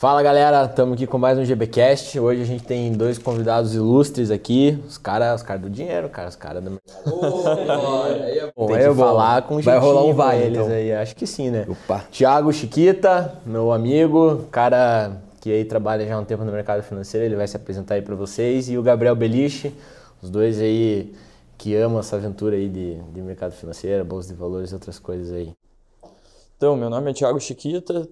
Fala galera, estamos aqui com mais um GBcast. Hoje a gente tem dois convidados ilustres aqui, os caras os cara do dinheiro, cara, os caras do Oh, aí é bom. Tem Aí que é bom. falar com Vai rolar um vai eles então. aí, acho que sim, né? Opa. Tiago Chiquita, meu amigo, cara que aí trabalha já há um tempo no mercado financeiro, ele vai se apresentar aí para vocês. E o Gabriel Beliche, os dois aí que amam essa aventura aí de, de mercado financeiro, bolsa de valores e outras coisas aí. Então, meu nome é Thiago Chiquita,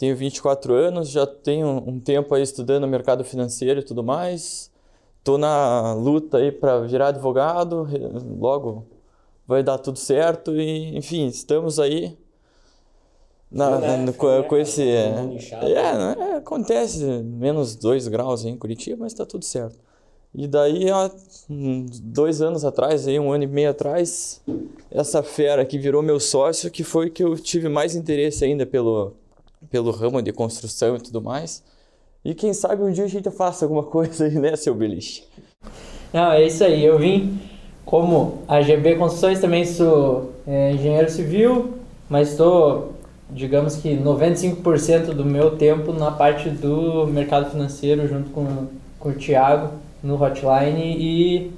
tenho 24 anos, já tenho um tempo aí estudando mercado financeiro e tudo mais. Tô na luta aí para virar advogado, logo vai dar tudo certo e, enfim, estamos aí na, na- com, com esse... É, é, né, acontece menos 2 graus em Curitiba, mas tá tudo certo. E daí, há dois anos atrás, aí, um ano e meio atrás, essa fera que virou meu sócio, que foi que eu tive mais interesse ainda pelo, pelo ramo de construção e tudo mais. E quem sabe um dia a gente faça alguma coisa aí, né, seu beliche? Não, é isso aí. Eu vim como AGB Construções, também sou é, engenheiro civil, mas estou, digamos que 95% do meu tempo na parte do mercado financeiro, junto com, com o Thiago, no Hotline. E,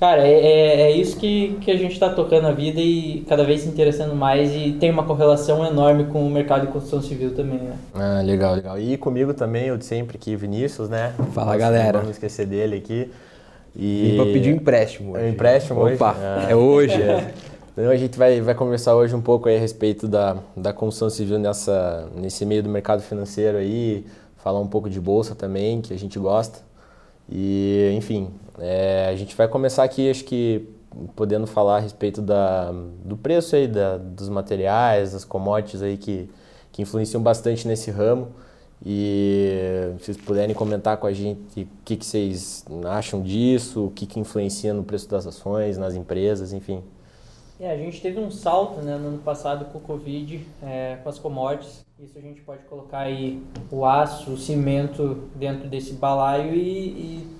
cara, é, é, é isso que, que a gente está tocando a vida e cada vez se interessando mais. E tem uma correlação enorme com o mercado de construção civil também, né? Ah, legal, legal. E comigo também, o de sempre aqui, Vinícius, né? Fala, Nossa, galera. Não vamos esquecer dele aqui. E... Vim pra pedir um empréstimo É hoje. um empréstimo hoje? Opa, Ah. é hoje. Então a gente vai, vai conversar hoje um pouco aí a respeito da, da construção civil nessa, nesse meio do mercado financeiro aí, falar um pouco de bolsa também, que a gente gosta. E, enfim, é, a gente vai começar aqui, acho que podendo falar a respeito da, do preço aí, da, dos materiais, das commodities aí que, que influenciam bastante nesse ramo. E se vocês puderem comentar com a gente o que, que vocês acham disso, o que, que influencia no preço das ações, nas empresas, enfim. É, a gente teve um salto né, no ano passado com o Covid, é, com as commodities. Isso a gente pode colocar aí o aço, o cimento dentro desse balaio e, e,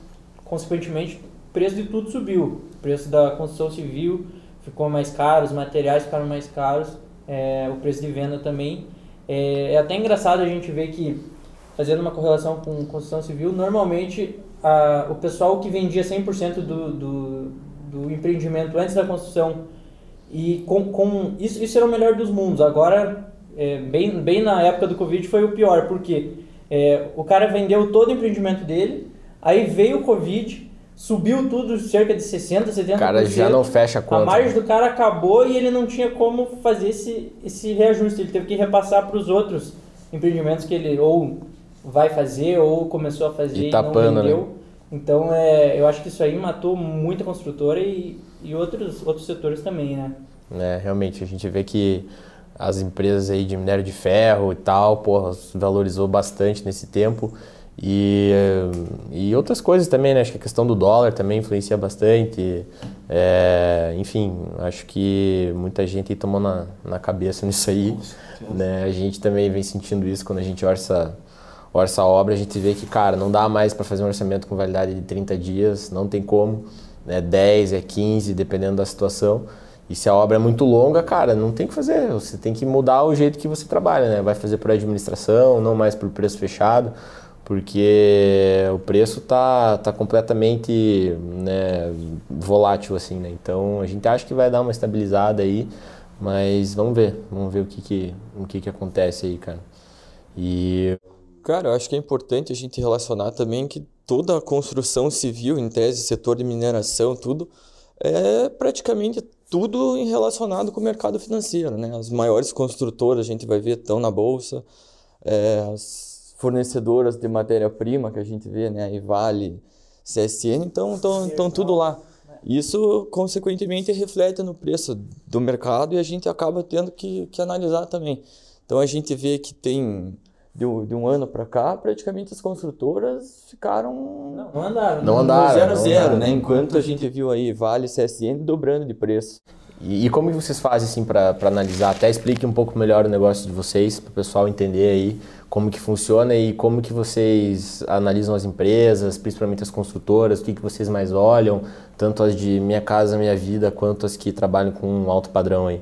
consequentemente, o preço de tudo subiu. O preço da construção civil ficou mais caro, os materiais ficaram mais caros, é, o preço de venda também. É, é até engraçado a gente ver que, fazendo uma correlação com construção civil, normalmente a, o pessoal que vendia 100% do, do, do empreendimento antes da construção e com, com isso, isso era o melhor dos mundos. Agora, é, bem, bem na época do Covid foi o pior, porque é, o cara vendeu todo o empreendimento dele, aí veio o Covid, subiu tudo cerca de 60%, 70%. O cara já não fecha a A conta. margem do cara acabou e ele não tinha como fazer esse, esse reajuste. Ele teve que repassar para os outros empreendimentos que ele ou vai fazer ou começou a fazer E e, tapando, não né? vendeu. Então, é, eu acho que isso aí matou muita construtora e, e outros, outros setores também, né? É, realmente, a gente vê que as empresas aí de minério de ferro e tal, porra, valorizou bastante nesse tempo. E, eh, e outras coisas também, né? Acho que a questão do dólar também influencia bastante. É, enfim, acho que muita gente tomou na, na cabeça nisso aí. Né? A gente também vem sentindo isso quando a gente orça, orça a obra. A gente vê que, cara, não dá mais para fazer um orçamento com validade de 30 dias, não tem como. Né? 10, é 15, dependendo da situação. E se a obra é muito longa, cara, não tem o que fazer. Você tem que mudar o jeito que você trabalha, né? Vai fazer por administração, não mais por preço fechado, porque o preço tá, tá completamente né, volátil, assim, né? Então a gente acha que vai dar uma estabilizada aí, mas vamos ver, vamos ver o que que, o que, que acontece aí, cara. E Cara, eu acho que é importante a gente relacionar também que toda a construção civil, em tese, setor de mineração, tudo, é praticamente tudo relacionado com o mercado financeiro, né? As maiores construtoras, a gente vai ver, estão na bolsa, é, as fornecedoras de matéria-prima que a gente vê, né? Aí Vale, CSN, então estão tudo lá. Isso, consequentemente, reflete no preço do mercado e a gente acaba tendo que, que analisar também. Então a gente vê que tem de um, de um ano para cá, praticamente as construtoras ficaram Não, não andaram. Não né? andaram. zero a não zero, andaram. né? Enquanto a gente viu aí Vale e CSN dobrando de preço. E, e como vocês fazem assim para analisar? Até explique um pouco melhor o negócio de vocês para o pessoal entender aí como que funciona e como que vocês analisam as empresas, principalmente as construtoras, o que que vocês mais olham, tanto as de Minha Casa Minha Vida quanto as que trabalham com um alto padrão aí.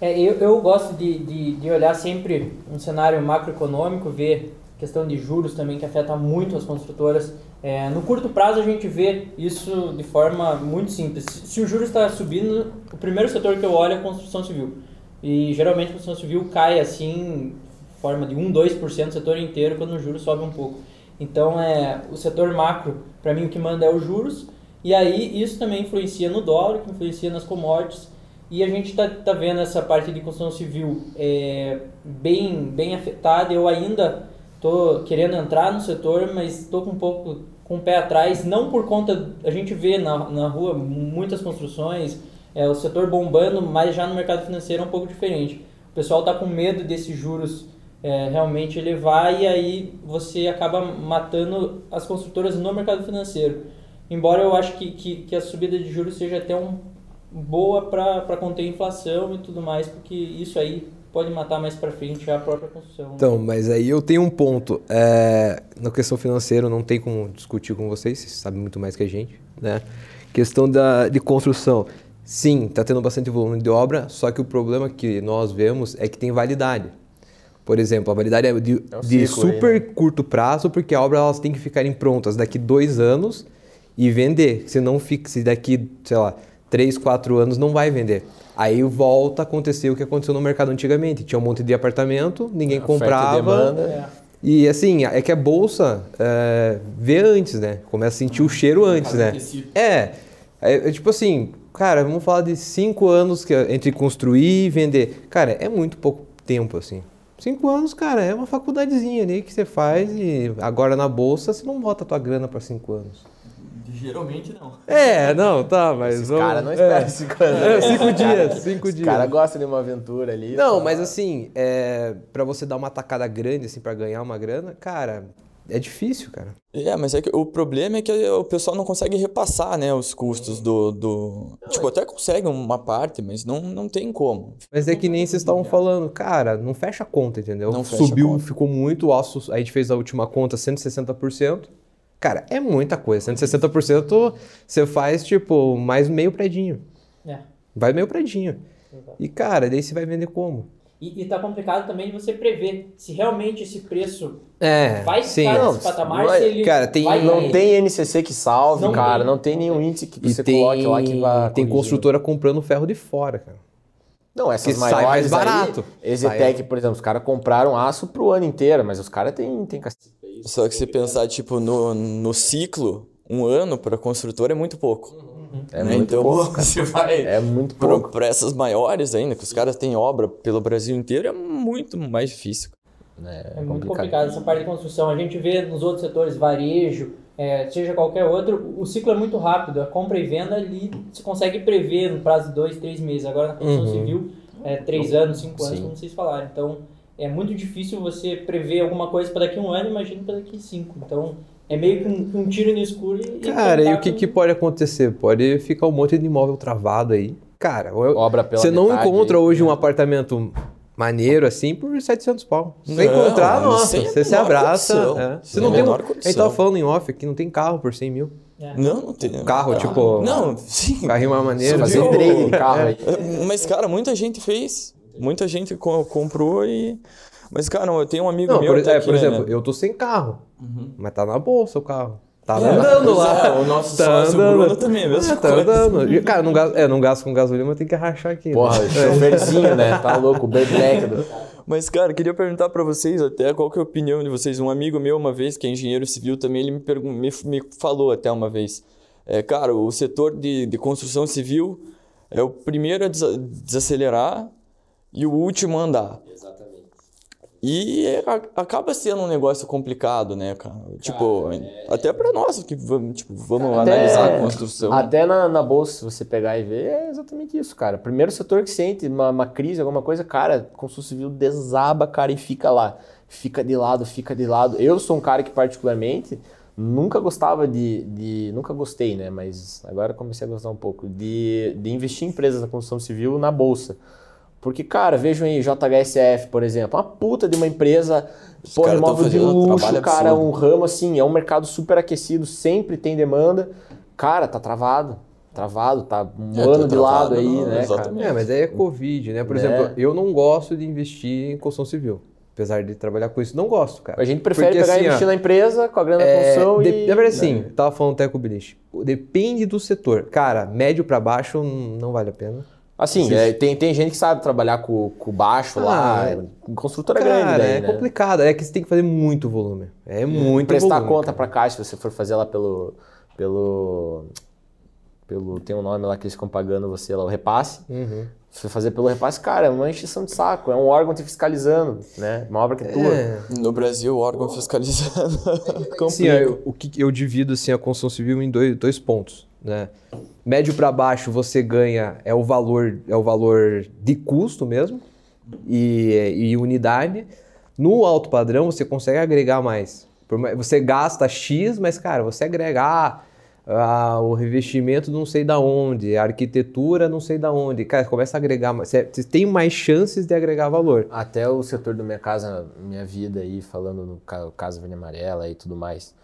É, eu, eu gosto de, de, de olhar sempre um cenário macroeconômico, ver questão de juros também que afeta muito as construtoras. É, no curto prazo a gente vê isso de forma muito simples. Se o juros está subindo, o primeiro setor que eu olho é a construção civil. E geralmente a construção civil cai assim, forma de 1, 2% do setor inteiro quando o juros sobe um pouco. Então é o setor macro, para mim o que manda é os juros. E aí isso também influencia no dólar, que influencia nas commodities. E a gente está tá vendo essa parte de construção civil é, bem, bem afetada. Eu ainda estou querendo entrar no setor, mas estou com um pouco com o pé atrás, não por conta. A gente vê na, na rua muitas construções, é, o setor bombando, mas já no mercado financeiro é um pouco diferente. O pessoal está com medo desses juros é, realmente elevar e aí você acaba matando as construtoras no mercado financeiro. Embora eu acho que, que, que a subida de juros seja até um, boa para conter a inflação e tudo mais, porque isso aí pode matar mais para frente a própria construção. Então, mas aí eu tenho um ponto. É, na questão financeira, não tem como discutir com vocês, vocês sabem muito mais que a gente. Né? Questão da, de construção. Sim, está tendo bastante volume de obra, só que o problema que nós vemos é que tem validade. Por exemplo, a validade é de, é um de super aí, né? curto prazo, porque a obra elas tem que ficarem prontas daqui dois anos e vender. Se não fica, se daqui, sei lá, três, quatro anos não vai vender. Aí volta a acontecer o que aconteceu no mercado antigamente. Tinha um monte de apartamento, ninguém comprava. E, demanda. É. e assim, é que a bolsa é, vê antes, né? Começa a sentir o cheiro antes, né? É, é, é, tipo assim, cara, vamos falar de cinco anos que, entre construir e vender. Cara, é muito pouco tempo, assim. Cinco anos, cara, é uma faculdadezinha ali que você faz e agora na bolsa você não bota a tua grana para cinco anos. Geralmente não. É, não, tá, mas. Esses caras não esperam é, cinco anos. É, cinco dias, cinco Os dias. Os caras gostam de uma aventura ali. Não, mas assim, é, para você dar uma tacada grande, assim, para ganhar uma grana, cara, é difícil, cara. É, mas é que o problema é que o pessoal não consegue repassar, né, os custos do... do... Tipo, até consegue uma parte, mas não, não tem como. Mas é que nem vocês estavam falando, cara, não fecha a conta, entendeu? Não Subiu, conta. ficou muito, o aço, a gente fez a última conta 160%. Cara, é muita coisa. 160% você faz, tipo, mais meio predinho. É. Vai meio predinho. Exato. E, cara, daí você vai vender como? E, e tá complicado também de você prever se realmente esse preço é, vai sim. ficar nesse patamar, vai, se ele cara, tem, vai Não tem NCC que salve, não cara. Tem. Não tem nenhum índice que você tem, coloque lá que vai Tem construtora comprando ferro de fora, cara. Não, essas que maiores sai mais barato. Exetec, por exemplo, os caras compraram aço pro ano inteiro, mas os caras têm tem Só que se pensar, tipo, no, no ciclo, um ano para construtora é muito pouco. Uhum. É muito então, pouco. Você vai é muito pouco. Para essas maiores ainda, que os caras têm obra pelo Brasil inteiro, é muito mais difícil. É, é muito complicado essa parte de construção. A gente vê nos outros setores, varejo, é, seja qualquer outro, o ciclo é muito rápido. A compra e venda ali se consegue prever no prazo de dois, três meses. Agora na construção uhum. civil, é, três anos, cinco anos, Sim. como vocês falaram. Então é muito difícil você prever alguma coisa para daqui a um ano, imagina para daqui a cinco. Então é meio que um, um tiro no escuro e. Cara, e o que, que pode acontecer? Pode ficar um monte de imóvel travado aí. Cara, Obra pela você não encontra aí, hoje né? um apartamento maneiro assim por 700 pau. Não, não encontrar, nossa, você se abraça. É. Você não tem. Um, a gente tava falando em off aqui, não tem carro por 100 mil. É. Não, não tem. Carro, tipo. Não, sim. Carrinho mais maneiro. Fazer um trade de carro aí. Mas, cara, muita gente fez. Muita gente comprou e. Mas, cara, eu tenho um amigo não, meu. Por, tá é, aqui, por exemplo, né? eu tô sem carro. Uhum. Mas tá na bolsa o carro. Tá é, andando lá. É, o nosso tá sócio andando. Bruno também, mesmo. É, tá andando. E, cara, não gasto, é, não gasto com gasolina, mas tem que rachar aqui. Porra, né? choferzinho, né? Tá louco, Black do... Mas, cara, queria perguntar para vocês até qual que é a opinião de vocês. Um amigo meu, uma vez, que é engenheiro civil também, ele me, me, me falou até uma vez. É, cara, o setor de, de construção civil é o primeiro a desacelerar e o último andar. E é, acaba sendo um negócio complicado, né, cara? Tipo, cara, é... até para nós que vamos, tipo, vamos analisar a construção. Até na, na bolsa, se você pegar e ver, é exatamente isso, cara. Primeiro setor que sente uma, uma crise, alguma coisa, cara, construção civil desaba, cara, e fica lá. Fica de lado, fica de lado. Eu sou um cara que, particularmente, nunca gostava de, de. Nunca gostei, né? Mas agora comecei a gostar um pouco. De, de investir em empresas da construção civil na bolsa. Porque, cara, vejam aí, JHSF, por exemplo, uma puta de uma empresa, porra, imóvel de luxo, cara, absurdo. um ramo assim, é um mercado super aquecido, sempre tem demanda. Cara, tá travado. Travado, tá um é, ano de lado não, aí, né? Exatamente. Cara? É, mas aí é Covid, né? Por é. exemplo, eu não gosto de investir em construção civil. Apesar de trabalhar com isso, não gosto, cara. A gente prefere Porque, pegar e assim, ó, investir na empresa com a grana da É, construção de- e... Na verdade, sim, eu tava falando até com o Bilich. Depende do setor. Cara, médio pra baixo não vale a pena. Assim, é, tem, tem gente que sabe trabalhar com, com baixo lá, Ah, é, construtora Cara, grande daí, é né? complicado. É que você tem que fazer muito volume. É muito Prestar volume. conta pra caixa, se você for fazer lá pelo... pelo... pelo tem um nome lá que eles ficam pagando você lá, o repasse. Uhum. Se você fazer pelo repasse, cara, é uma encheção de saco. É um órgão te fiscalizando, né? Uma obra que é tua. É. No Brasil, o órgão fiscalizando Sim, complica. eu, o que eu divido assim, a construção civil em dois, dois pontos. Né? Médio para baixo você ganha é o valor é o valor de custo mesmo e, e unidade. No alto padrão você consegue agregar mais. Você gasta X, mas cara, você agrega ah, ah, o revestimento não sei da onde, a arquitetura não sei da onde. Cara, começa a agregar. Você tem mais chances de agregar valor. Até o setor do Minha Casa, Minha Vida aí, falando no ca- Casa Verde Amarela e tudo mais.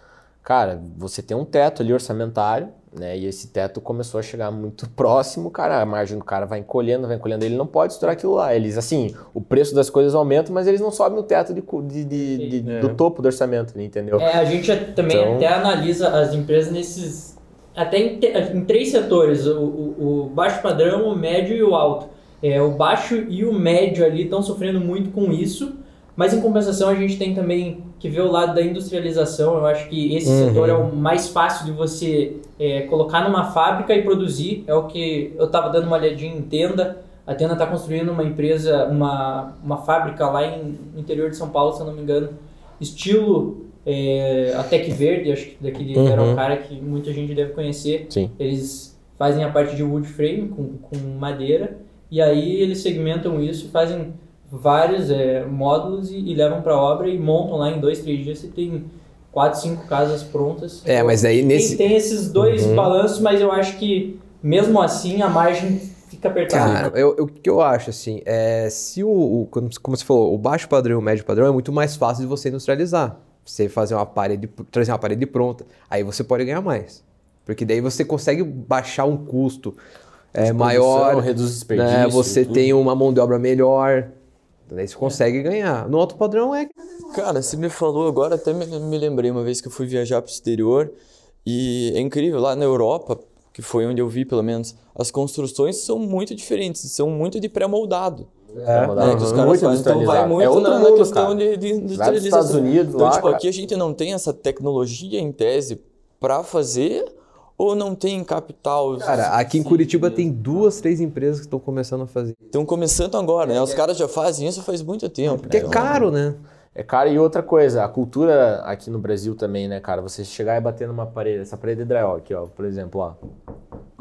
Cara, você tem um teto ali orçamentário, né? E esse teto começou a chegar muito próximo, cara. A margem do cara vai encolhendo, vai encolhendo. Ele não pode estourar aquilo lá. Eles, assim, o preço das coisas aumenta, mas eles não sobem no teto de, de- de- de- do topo do orçamento, ali, entendeu? É, a gente também Então- até analisa as empresas nesses. Até em, em três setores: o, o- o baixo padrão, o médio e o alto. É, o baixo e o médio ali estão sofrendo muito com isso, mas em compensação a gente tem também que ver o lado da industrialização. Eu acho que esse Uhum. setor é o mais fácil de você é, colocar numa fábrica e produzir. É o que eu estava dando uma olhadinha em tenda. A Tenda está construindo uma empresa, uma, uma fábrica lá em, no interior de São Paulo, se eu não me engano, estilo é, a Tec Verde, acho que daquele Uhum. era um cara que muita gente deve conhecer. Sim. Eles fazem a parte de wood frame com, com madeira e aí eles segmentam isso, fazem vários é, módulos e, e levam para obra e montam lá em dois, três dias. Você tem quatro, cinco casas prontas. É, mas aí Tem- nesse. Tem, esses dois Uhum. balanços, mas eu acho que mesmo assim a margem fica apertada. Cara, eu, eu- o que eu acho, assim, é se o, o- como, como você falou, o baixo padrão e o médio padrão é muito mais fácil de você industrializar. Você fazer uma parede, trazer uma parede pronta, aí você pode ganhar mais. Porque daí você consegue baixar um custo é, maior, reduz desperdício. né? você tudo. tem uma mão de obra melhor, daí você consegue ganhar. No alto padrão é... Cara, você me falou agora, até me, me lembrei uma vez que eu fui viajar para o exterior e é incrível, lá na Europa, que foi onde eu vi pelo menos, as construções são muito diferentes, são muito de pré-moldado. É, né, que os caras fazem. Então vai muito é outro na, mundo, na questão cara. de, de industrialização. Estados Unidos então, lá, tipo, cara. aqui a gente não tem essa tecnologia em tese para fazer ou não tem capital? Cara, aqui em Curitiba tem duas, três empresas que estão começando a fazer. Estão começando agora, né? Os caras já fazem isso faz muito tempo. Porque é né? caro, né? É caro e outra coisa, a cultura aqui no Brasil também, né, cara? Você chegar e bater numa parede, essa parede de drywall aqui, ó, por exemplo, ó.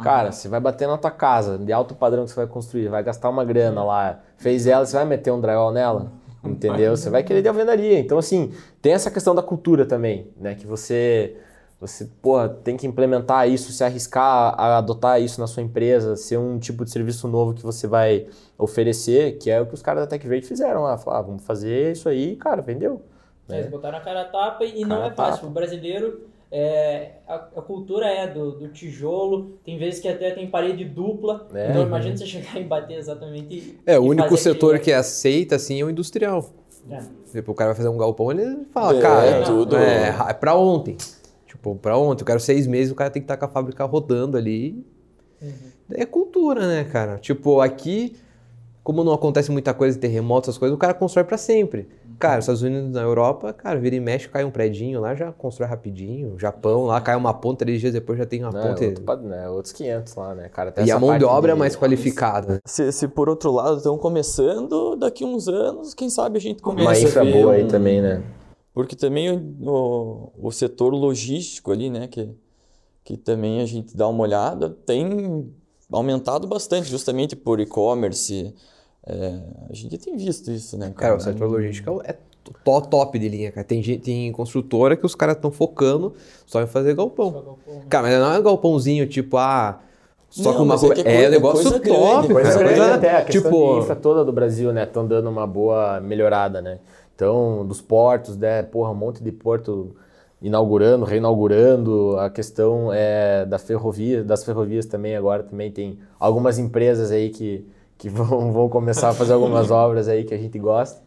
Cara, você vai bater na tua casa, de alto padrão que você vai construir, vai gastar uma grana lá, fez ela, você vai meter um drywall nela, entendeu? Você vai querer de alvenaria. Então, assim, tem essa questão da cultura também, né? Que você, você, porra, tem que implementar isso, se arriscar a adotar isso na sua empresa, ser um tipo de serviço novo que você vai oferecer, que é o que os caras da Tech Verde fizeram lá. Falaram, ah, vamos fazer isso aí, cara, vendeu. É, Eles botaram a cara a tapa e não Cara é a fácil. tapa. O brasileiro, é, a, a cultura é do, do tijolo, tem vezes que até tem parede dupla. É. Então imagina você chegar e bater exatamente. e- É, o único setor aquele- que aceita, assim, é o industrial. É. Tipo, o cara vai fazer um galpão, ele fala, É, cara, tudo. É, é pra ontem. Tipo, pra ontem. Eu quero seis meses, o cara tem que estar com a fábrica rodando ali. É cultura, né, cara? Tipo, aqui, como não acontece muita coisa, terremotos, essas coisas, o cara constrói pra sempre. Cara, Estados Unidos, na Europa, cara, vira e mexe, cai um predinho lá, já constrói rapidinho. Japão, lá cai uma ponte, três dias depois já tem uma Não, é ponte. outro né, outros 500 lá, né, cara? E essa a mão de obra é mais qualificada. Se, se por outro lado estão começando, daqui uns anos, quem sabe a gente Uma começa infra a ver boa aí um- também, né? Porque também o, o, o setor logístico ali, né, que, que também a gente dá uma olhada, tem aumentado bastante, justamente por e-commerce. É, a gente tem visto isso, né, Cara, cara? o setor logístico é to- top de linha, cara. Tem, gente, tem construtora que os caras estão focando só em fazer galpão. Cara, mas não é um galpãozinho tipo, ah, só Não, com uma é coisa. é É, coisa- um negócio coisa grande, top, coisa cara. Coisa grande até, a questão tipo, de infra toda do Brasil, né? Estão dando uma boa melhorada, né? Então, dos portos, né? Porra, um monte de porto inaugurando, reinaugurando. A questão é da ferrovia, das ferrovias também agora também tem algumas empresas aí que, que vão, vão começar a fazer algumas obras aí que a gente gosta.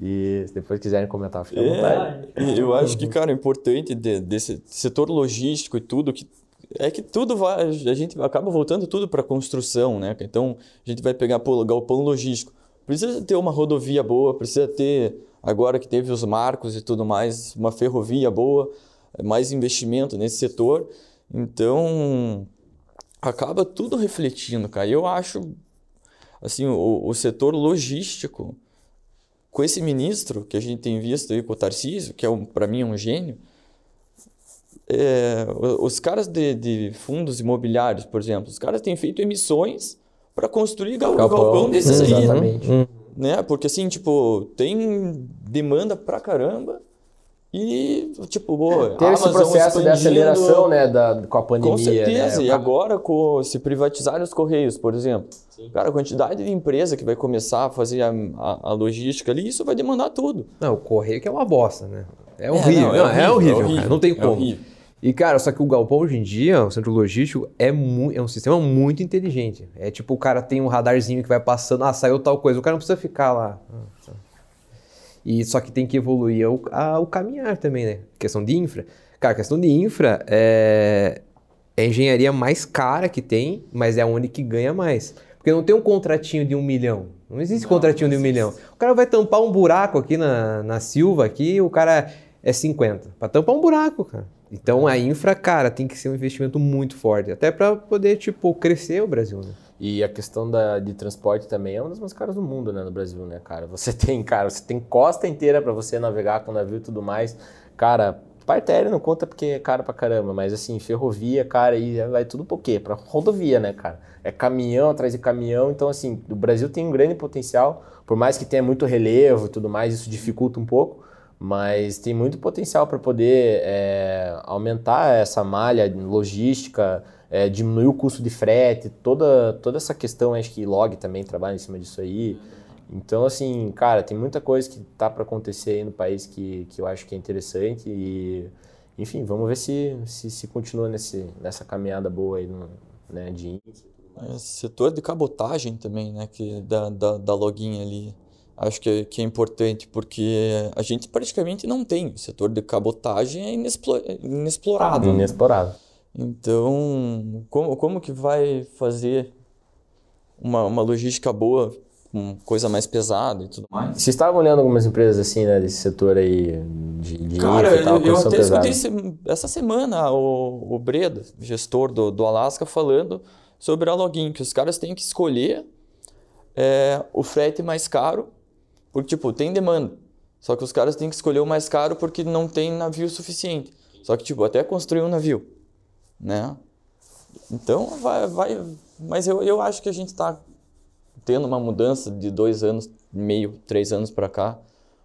E se depois quiserem comentar, fica à É, vontade. e eu acho que, cara, o importante de- desse setor logístico e tudo, que é que tudo vai, a gente acaba voltando tudo para construção, né? Então, a gente vai pegar, pô, galpão logístico. Precisa ter uma rodovia boa, precisa ter, agora que teve os marcos e tudo mais, uma ferrovia boa, mais investimento nesse setor. Então, acaba tudo refletindo, cara. E eu acho, assim, o, o setor logístico, com esse ministro que a gente tem visto aí com o Tarcísio, que é um, para mim é um gênio, é, os caras de, de fundos imobiliários, por exemplo, os caras têm feito emissões para construir gal, galpão, desses aí, exatamente. né? Porque assim, tipo, tem demanda pra caramba e, tipo, boa, Teve esse processo de aceleração, né, da, com a pandemia, com certeza. né? E agora, com, se privatizarem os Correios, por exemplo, cara, a quantidade de empresa que vai começar a fazer a, a- a logística ali, isso vai demandar tudo. Não, o correio que é uma bosta, né? É horrível, não, não, é, horrível, cara. Não tem é como. E, cara, só que o galpão hoje em dia, o centro logístico, é, é um sistema muito inteligente. É tipo, o cara tem um radarzinho que vai passando, ah, saiu tal coisa. O cara não precisa ficar lá. E só que tem que evoluir o, a- o caminhar também, né? Questão de infra. Cara, questão de infra é, é a engenharia mais cara que tem, mas é a única que ganha mais. Porque não tem um contratinho de um milhão. Não existe contratinho de um milhão. O cara vai tampar um buraco aqui na, na Silva, aqui, o cara é 50. Pra tampar um buraco, cara. Então a infra, cara, tem que ser um investimento muito forte. Até pra poder, tipo, crescer o Brasil, né? E a questão da, de transporte também é uma das mais caras do mundo, né, no Brasil, né, cara? Você tem, cara, você tem costa inteira para você navegar com navio e tudo mais. Cara, parte aérea não conta porque é caro pra caramba, mas assim, ferrovia, cara, aí vai tudo pro quê? Pra rodovia, né, cara? É caminhão atrás de caminhão, então assim, o Brasil tem um grande potencial, por mais que tenha muito relevo e tudo mais, isso dificulta um pouco, mas tem muito potencial para poder é, aumentar essa malha logística, é, diminuir o custo de frete, toda, toda essa questão, acho que log também trabalha em cima disso aí. Então, assim, cara, tem muita coisa que tá para acontecer aí no país que, que eu acho que é interessante e, enfim, vamos ver se, se, se continua nesse, nessa caminhada boa aí no, né, de índice. É, setor de cabotagem também, né? Que da, da, da login ali. Acho que é, que é importante, porque a gente praticamente não tem. O setor de cabotagem é inexplo- inexplorado. né? Inexplorado. Então, como, como que vai fazer uma, uma logística boa com coisa mais pesada e tudo mais? Vocês estavam olhando algumas empresas assim, né, desse setor aí de, de Cara, e tal, eu, eu até pesada. escutei essa semana o, o Breda, gestor do, do Alasca, falando sobre a login, que os caras têm que escolher é, o frete mais caro, porque, tipo, tem demanda. Só que os caras têm que escolher o mais caro porque não tem navio suficiente. Só que, tipo, até construir um navio, né? Então, vai... vai mas eu, eu acho que a gente está tendo uma mudança de dois anos meio, três anos para cá,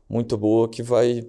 muito boa, que vai...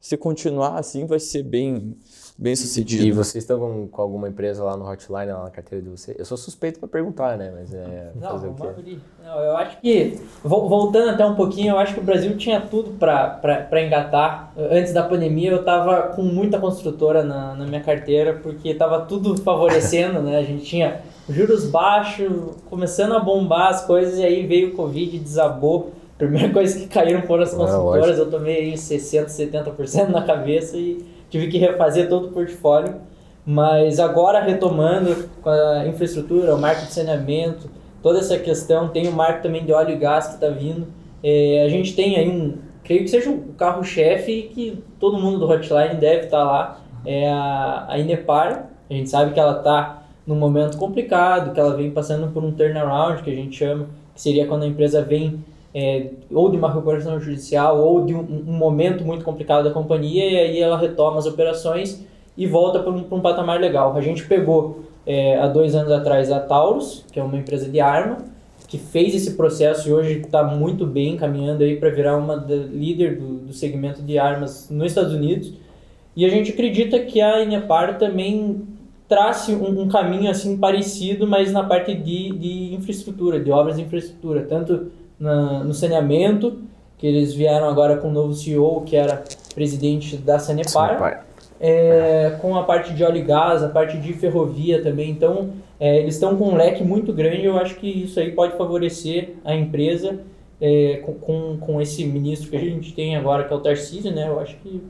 Se continuar assim, vai ser bem, bem sucedido. E vocês estão com, com alguma empresa lá no hotline, lá na carteira de vocês? Eu sou suspeito para perguntar, né? Mas é Não, fazer o quê? abrir. Não, eu acho que, vol- voltando até um pouquinho, eu acho que o Brasil tinha tudo para engatar. Antes da pandemia, eu tava com muita construtora na, na minha carteira, porque tava tudo favorecendo, né? A gente tinha juros baixos, começando a bombar as coisas, e aí veio o Covid, desabou. Primeira coisa que caíram foram as É, construtoras, lógico. eu tomei aí 60%, 70% na cabeça e tive que refazer todo o portfólio. Mas agora retomando com a infraestrutura, o marco de saneamento, toda essa questão, tem o marco também de óleo e gás que está vindo. É, a gente tem aí um, creio que seja o carro-chefe que todo mundo do Hotline deve estar lá, é a, a Inepar. A gente sabe que ela está num momento complicado, que ela vem passando por um turnaround, que a gente chama, que seria quando a empresa vem é, ou de uma recuperação judicial ou de um, um momento muito complicado da companhia e aí ela retoma as operações e volta para um, um patamar legal. A gente pegou é, há dois anos atrás a Taurus, que é uma empresa de arma, que fez esse processo e hoje está muito bem caminhando aí para virar uma da, líder do, do segmento de armas nos Estados Unidos. E a gente acredita que a Inepar também trace um, um caminho assim parecido, mas na parte de, de infraestrutura, de obras de infraestrutura, tanto na, no saneamento, que eles vieram agora com o novo CEO, que era presidente da Sanepar, Sanepar. é, com a parte de óleo e gás, a parte de ferrovia também. Então, é, eles estão com um leque muito grande. Eu acho que isso aí pode favorecer a empresa é, com, com, esse ministro que a gente tem agora, que é o Tarcísio, né? Eu acho que.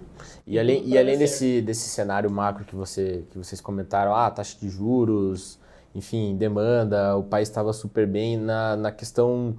E além, e além desse, desse cenário macro que, você, que vocês comentaram, ah, taxa de juros, enfim, demanda, o país estava super bem na, na questão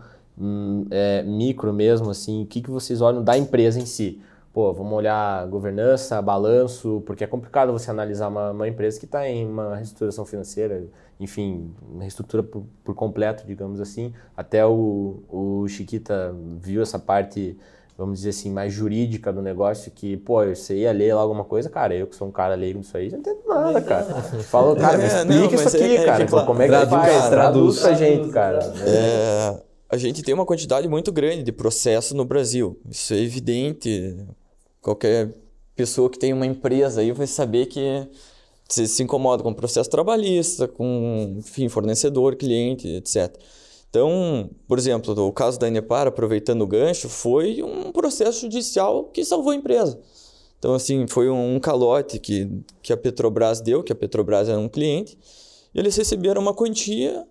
é, micro mesmo, assim, o que, que vocês olham da empresa em si? pô, vamos olhar governança, balanço, porque é complicado você analisar uma, uma empresa que está em uma reestruturação financeira, enfim, uma reestrutura por, por, completo, digamos assim. Até o, o Chiquita viu essa parte, vamos dizer assim, mais jurídica do negócio, que, pô, você ia ler lá alguma coisa, cara, eu que sou um cara leigo nisso aí, não entendo nada, cara. Falou, cara, me explica é, não, isso aqui, é, cara, é, é, como é que traduz, faz? Traduz pra gente, cara. É a gente tem uma quantidade muito grande de processo no Brasil. Isso é evidente. Qualquer pessoa que tem uma empresa aí vai saber que você se incomoda com processo trabalhista, com enfim, fornecedor, cliente, etc. Então, por exemplo, o caso da Inepar, aproveitando o gancho, foi um processo judicial que salvou a empresa. Então, assim, foi um calote que, que a Petrobras deu, que a Petrobras era um cliente, e eles receberam uma quantia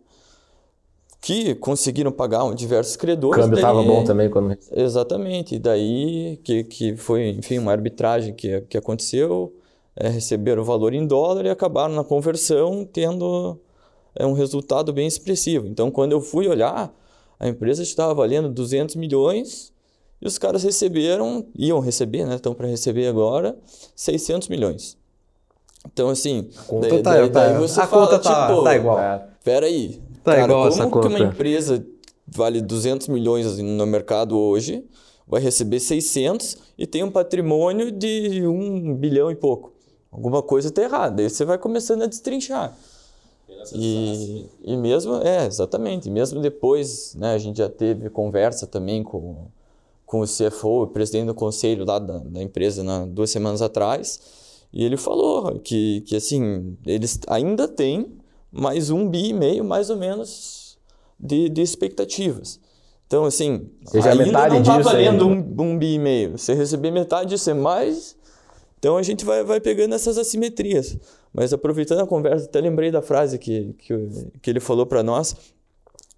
que conseguiram pagar diversos credores. O câmbio estava bom também quando... Exatamente. E daí que, que foi, enfim, uma arbitragem que, que aconteceu, é, receberam o valor em dólar e acabaram na conversão tendo é, um resultado bem expressivo. Então, quando eu fui olhar, a empresa estava valendo 200 milhões e os caras receberam, iam receber, né? Estão para receber agora, 600 milhões. Então, assim, a conta daí, tá, daí, daí você a fala, conta tá, tipo, tá igual. Peraí, Tá Cara, igual como essa conta. que uma empresa vale 200 milhões no mercado hoje, vai receber 600 e tem um patrimônio de 1 bilhão e pouco? Alguma coisa está errada. Aí você vai começando a destrinchar. E, e mesmo, é, exatamente. Mesmo depois, né, a gente já teve conversa também com, com o CFO, o presidente do conselho lá da, da empresa, na, duas semanas atrás, e ele falou que, que assim, eles ainda têm mais um bi e meio, mais ou menos, de, de expectativas. Então, assim, Seja ainda metade não está valendo um, um bi e meio. Você receber metade disso é mais... Então, a gente vai, vai pegando essas assimetrias. Mas, aproveitando a conversa, até lembrei da frase que, que, que ele falou para nós,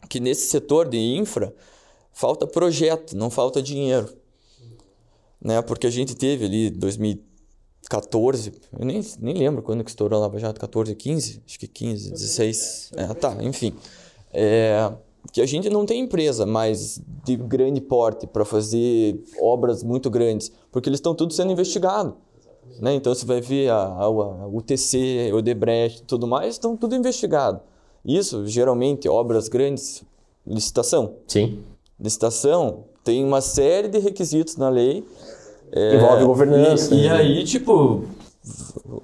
que nesse setor de infra, falta projeto, não falta dinheiro. Né? Porque a gente teve ali 2013, 14, eu nem, nem lembro quando que estourou a Lava Jato, 14, 15, acho que 15, 16, é, tá, enfim. É, que a gente não tem empresa mais de grande porte para fazer obras muito grandes, porque eles estão tudo sendo investigados. Né? Então você vai ver a, a, a UTC, o Odebrecht e tudo mais, estão tudo investigado. Isso, geralmente, obras grandes, licitação. Sim. Licitação tem uma série de requisitos na lei é, Envolve governança. E, e, aí, tipo,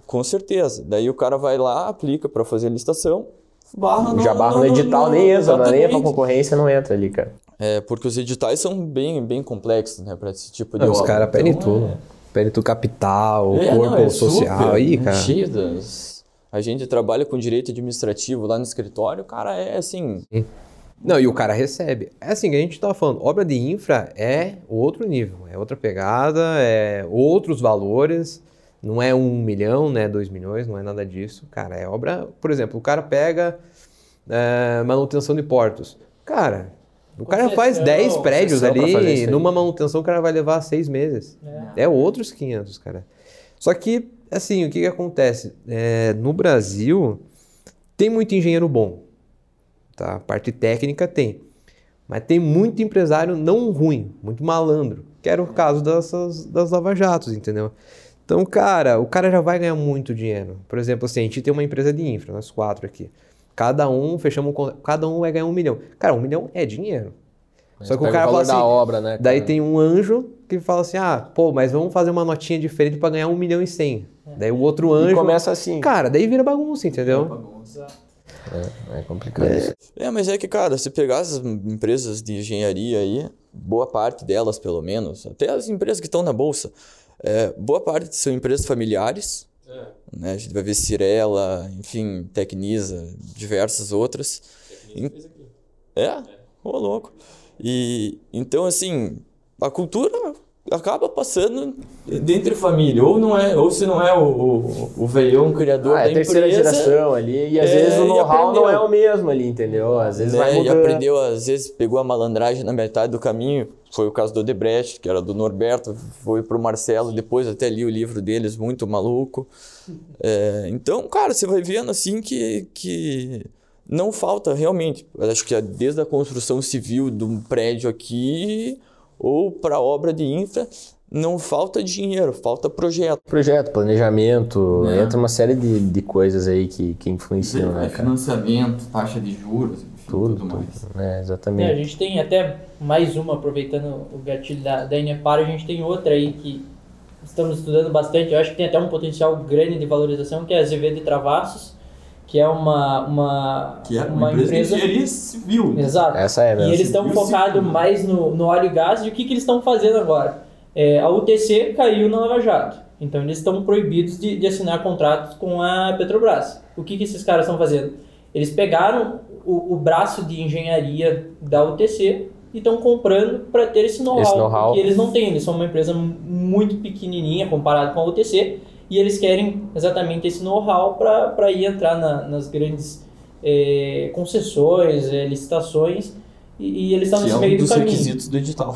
com certeza. Daí o cara vai lá, aplica para fazer a licitação, barra no, Já barra no, no edital, no, nem entra, não é nem pra concorrência, não entra ali, cara. É, porque os editais são bem, bem complexos, né, para esse tipo de não, obra. Os caras pedem então, tudo. É... Pedem tudo capital, é, corpo não, é social, super, aí, cara. Enchidas. A gente trabalha com direito administrativo lá no escritório, o cara é assim... Sim. Não, e o cara recebe. É assim que a gente estava falando, obra de infra é outro nível, é outra pegada, é outros valores, não é um milhão, né, dois milhões, não é nada disso. Cara, é obra, por exemplo, o cara pega é, manutenção de portos. Cara, o cara faz 10 prédios ali, numa manutenção o cara vai levar seis meses. É, é outros 500, cara. Só que, assim, o que, que acontece? É, no Brasil, tem muito engenheiro bom. Tá? A parte técnica tem. Mas tem muito empresário não ruim, muito malandro, que era o caso dessas, das lava-jatos, entendeu? Então, cara, o cara já vai ganhar muito dinheiro. Por exemplo, assim, a gente tem uma empresa de infra, nós quatro aqui. Cada um, fechamos cada um vai ganhar um milhão. Cara, um milhão é dinheiro. Mas Só que o cara o fala assim, obra, né, daí tem um anjo que fala assim, ah, pô, mas vamos fazer uma notinha diferente para ganhar um milhão e cem. É. Daí o outro anjo... E começa assim. Cara, daí vira bagunça, entendeu? Vira bagunça. É, é complicado é. isso. É, mas é que, cara, se pegar as empresas de engenharia aí, boa parte delas, pelo menos, até as empresas que estão na bolsa, é, boa parte são empresas familiares. É. Né? A gente vai ver Cirela, enfim, Tecnisa, diversas outras. Tecnisa É? Ô, louco. E, então, assim, a cultura acaba passando dentre família. Ou não é, ou se não é o, o, o veião criador Ah, da é a terceira empresa, geração ali, e às é, vezes o e know-how não é o mesmo ali, entendeu? Às vezes vai né, e mudando. aprendeu, às vezes pegou a malandragem na metade do caminho. Foi o caso do Odebrecht, que era do Norberto, foi pro Marcelo, depois até li o livro deles, muito maluco. É, então, cara, você vai vendo assim que, que não falta realmente. Acho que é desde a construção civil de um prédio aqui ou para obra de infra, não falta dinheiro, falta projeto. Projeto, planejamento, É. entra uma série de, de coisas aí que, que influenciam, né, cara? financiamento, taxa de juros, enfim, Tudo, tudo, tudo. mais. É, É, a exatamente. gente tem até mais uma, aproveitando o gatilho da, da Inepar, a gente tem outra aí que estamos estudando bastante, eu acho que tem até um potencial grande de valorização, que é a Azevedo e Travassos, que é uma, uma, Que é uma, empresa, de engenharia civil. Exato. Essa é E eles estão focados mais no, no óleo e gás. E o que, que eles estão fazendo agora? É, a UTC caiu na Lava Jato. Então eles estão proibidos de, de assinar contratos com a Petrobras. O que, que esses caras estão fazendo? Eles pegaram o, o braço de engenharia da UTC e estão comprando para ter esse know-how. Que eles não têm. Eles são uma empresa mu- muito pequenininha comparado com a UTC. E eles querem exatamente esse know-how para ir entrar na- nas grandes eh, concessões, eh, licitações. E, e eles estão nesse é um meio do dos caminho. requisitos do edital.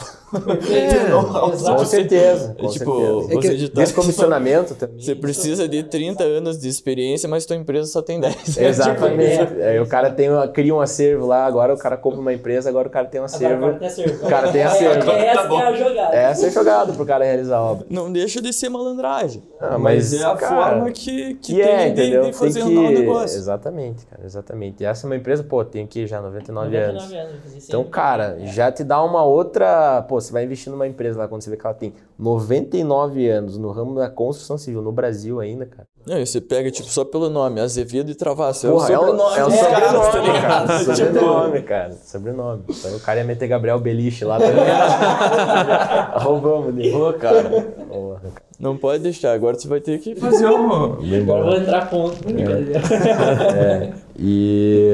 É, Com exato. certeza. Com É tipo, certeza. você editar- Descomissionamento também. Você precisa de 30 anos de experiência, mas tua empresa só tem 10. Exatamente. Aí o cara tem, cria um acervo lá, agora o cara compra uma empresa, agora o cara tem um Agora acervo. acervo. O cara tem É, acervo. é, essa Tá bom. que é a jogada. Essa é jogada pro cara realizar a obra. Não deixa de ser malandragem. Ah, mas, mas, é a cara, forma que, que, Que é, tem de- de, fazer tem que... o negócio. Exatamente, cara, exatamente. E essa é uma empresa, pô, tem aqui já 99, 99 anos. anos. Então, cara, já te dá uma outra. Pô, você vai investir numa empresa lá quando você vê que ela tem 99 anos no ramo da construção civil no Brasil ainda, cara. Não, e você pega, tipo, só pelo nome, Azevedo e Travasso. É o sobrenome é o caras, tá sobrenome, ligado? cara. Sobrenome, cara. Sobrenome. Então o cara ia meter Gabriel Beliche lá também. Roubamos dele. Cara, não pode deixar. Agora você vai ter que fazer um... Agora eu vou entrar contra. Brincadeira. É. E,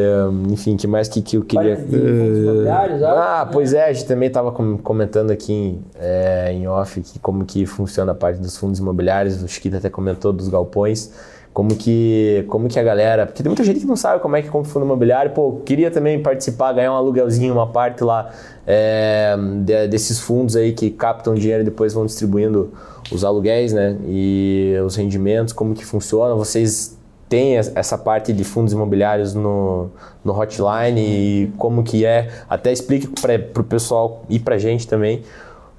enfim, que mais que, que eu queria. Imobiliários, Ah, né? pois é, a gente também estava comentando aqui em, é, em off que como que funciona a parte dos fundos imobiliários, o Chiquita até comentou dos galpões, como que, como que a galera, porque tem muita gente que não sabe como é que compra fundo imobiliário, pô, queria também participar, ganhar um aluguelzinho, uma parte lá é, de- desses fundos aí que captam dinheiro e depois vão distribuindo os aluguéis, né, e os rendimentos, como que funciona, vocês tem es- essa parte de fundos imobiliários no, no hotline e como que é. Até explique para o pessoal e para a gente também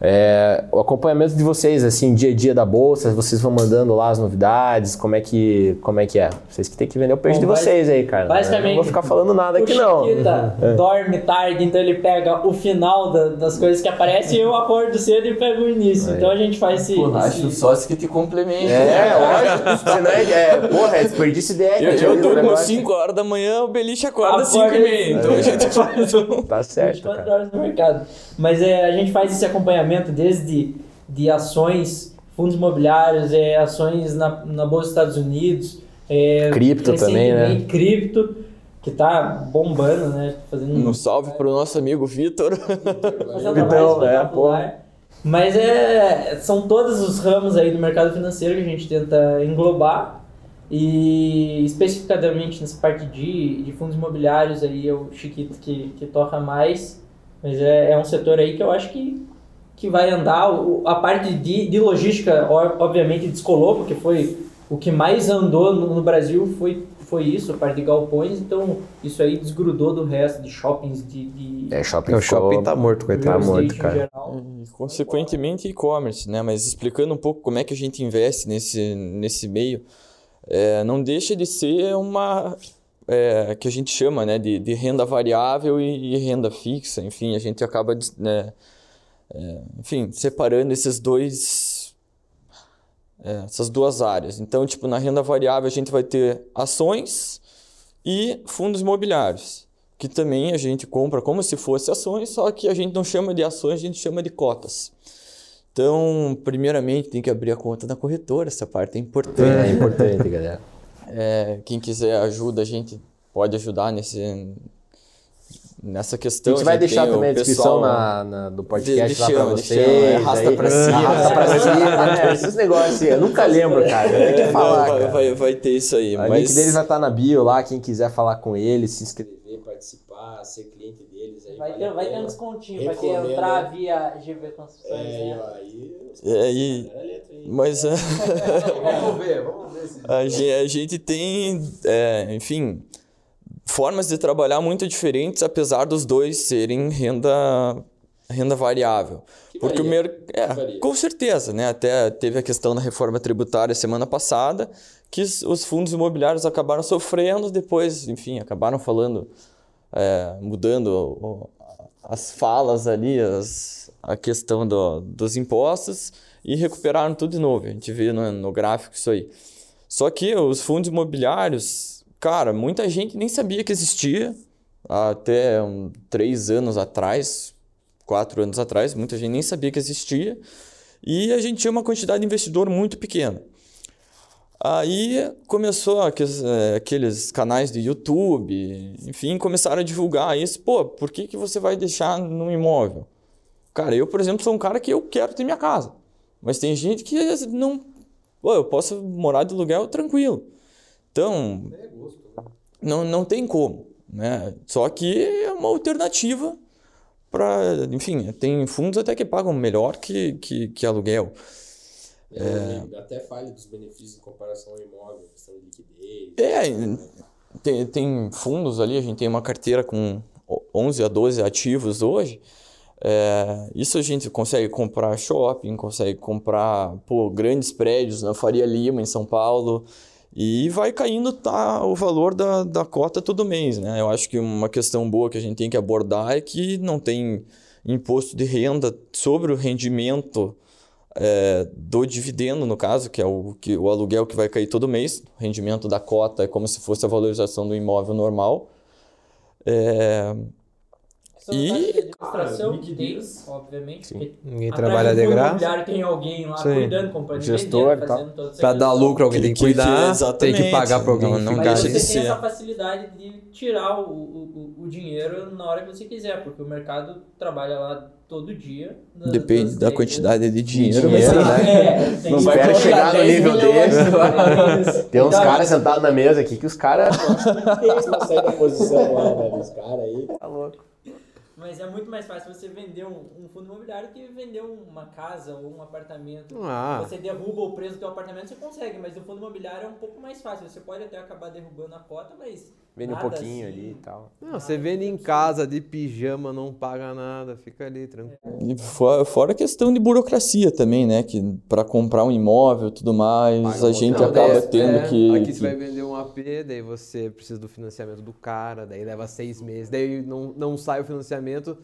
é, o acompanhamento de vocês, assim, dia a dia da bolsa, vocês vão mandando lá as novidades, como é que, como é, que é? Vocês que tem que vender o peixe Bom, de vocês aí, cara. basicamente, Eu não vou ficar falando nada O aqui não. Chiquita dorme tarde, então ele pega o final da- das coisas que aparecem e eu acordo cedo e pego o início. Então a gente faz esse. Porra, acho esse- o sócio que te complementa. É, lógico. Senão é, é, porra, é desperdício de Eu, equity eu ali no durmo negócio. 5 horas da manhã, o Beliche acorda Acorda 5 e meia. Então a gente faz um... Tá certo, 24 cara. horas no mercado. Mas é, a gente faz esse acompanhamento desde de ações, fundos imobiliários, é, ações na, na Bolsa dos Estados Unidos. É, Cripto também, né? Cripto, que tá bombando, né? Fazendo Um salve pro nosso amigo Vitor. Vitão, trabalho é, espetacular. Mas é, são todos os ramos aí do mercado financeiro que a gente tenta englobar. E especificadamente nessa parte de, de fundos imobiliários aí é o Chiquito que, que toca mais. Mas é, é um setor aí que eu acho que, que vai andar. A parte de, de logística, obviamente, descolou, porque foi o que mais andou no, no Brasil foi, foi isso, a parte de galpões. Então, isso aí desgrudou do resto de shoppings, de, de É, shopping É, o ficou- shopping tá morto, Tá coitado. real morto, cara. geral. E, consequentemente, e-commerce, né? Mas explicando um pouco como é que a gente investe nesse, nesse meio, é, não deixa de ser uma... é, que a gente chama né, de, de renda variável e, e renda fixa. Enfim, a gente acaba, né, é, enfim, separando esses dois... é, essas duas áreas. Então, tipo, na renda variável a gente vai ter ações e fundos imobiliários, que também a gente compra como se fosse ações, só que a gente não chama de ações, a gente chama de cotas. Então, primeiramente, tem que abrir a conta na corretora, essa parte é importante. É importante, galera. É, quem quiser ajuda, a gente pode ajudar nesse nessa questão. A gente vai deixar tem o também a descrição pessoal- na, na- do podcast De- lá pra vocês. é, arrasta aí- pra cima. Arrasta pra cima, né? Esses negócios aí, eu nunca lembro, cara. Tem que falar, vai, cara. vai, vai ter isso aí. O mas... link deles vai estar na bio lá, quem quiser falar com eles, se inscrever, participar, ser cliente deles. Aí Vai vale ter, vai ter um descontinho quem Recomendo. entrar via GV Construções. É, né? aí... É, aí. Mas é, Vamos ver, vamos ver se... a, gente, a gente tem, é, enfim, formas de trabalhar muito diferentes, apesar dos dois serem renda, renda variável. Porque o varia, mer... é, varia. com certeza, né? Até teve a questão da reforma tributária semana passada, que os- os fundos imobiliários acabaram sofrendo, depois, enfim, acabaram falando, é, mudando o- as falas ali, as, a questão do- dos impostos e recuperaram tudo de novo. A gente vê no, no gráfico isso aí. Só que os fundos imobiliários, cara, muita gente nem sabia que existia até um, três anos atrás, quatro anos atrás, muita gente nem sabia que existia e a gente tinha uma quantidade de investidor muito pequena. Aí começou aqueles, eh, aqueles canais de YouTube, enfim, começaram a divulgar isso. Pô, por que, que você vai deixar no imóvel? Cara, eu, por exemplo, sou um cara que eu quero ter minha casa. Mas tem gente que não. Pô, eu posso morar de aluguel tranquilo. Então, não, não tem como. Né? Só que é uma alternativa para. Enfim, tem fundos até que pagam melhor que, que, que aluguel. Até fale dos benefícios em comparação ao imóvel, questão de liquidez. É, tem, tem fundos ali, a gente tem uma carteira com 11 a 12 ativos hoje. É, isso a gente consegue comprar shopping, consegue comprar pô, grandes prédios na Faria Lima, em São Paulo, e vai caindo tá, o valor da, da cota todo mês. Né? Eu acho que uma questão boa que a gente tem que abordar é que não tem imposto de renda sobre o rendimento é, do dividendo, no caso, que é o, que, o aluguel que vai cair todo mês. O rendimento da cota é como se fosse a valorização do imóvel normal. É, São E, taxas de administração, cara, tem, liquidez. obviamente. Sim. Ninguém trabalha de graça. tem alguém lá Sim. cuidando, comprando, Gestor vendendo, fazendo essa Pra dar lucro, alguém tem que que- que- cuidar, tem que pagar pra alguém Não- não de Você tem essa facilidade de tirar o, o, o- dinheiro na hora que você quiser, porque o mercado trabalha lá todo dia. nas- depende nas da quantidade de dinheiro. Dinheiro, mas- né? É, tem Não vai colocar chegar no 10 nível desse. Tem uns Então, caras sentados na mesa aqui que os caras não saem da posição lá, velho. Os caras aí. Tá louco. Mas é muito mais fácil você vender um, um fundo imobiliário que vender uma casa ou um apartamento. Ah, Você derruba o preço do apartamento, você consegue, mas o fundo imobiliário é um pouco mais fácil. Você pode até acabar derrubando a cota, mas. Vende um pouquinho assim. ali e tal. não, você vende em casa de pijama, não paga nada, fica ali tranquilo. E fora, fora a questão de burocracia também, né? Que para comprar um imóvel e tudo mais, Paga a um gente hotel acaba desse, tendo É, que. Aqui que- você vai vender um AP, daí você precisa do financiamento do cara, daí leva seis meses, daí não, não sai o financiamento,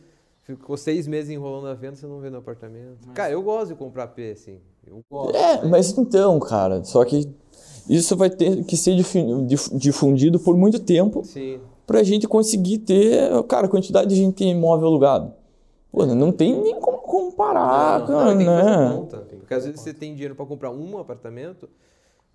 ficou seis meses enrolando a venda, você não vende o apartamento. Cara, eu gosto de comprar AP, assim. Eu gosto. É, mas então, cara, só que isso vai ter que ser difundido por muito tempo Sim. pra gente conseguir ter, cara, a quantidade de gente que tem imóvel alugado. Pô, não tem nem como comparar, Não, cara, tem que fazer né? conta. Porque às vezes você tem dinheiro pra comprar um apartamento.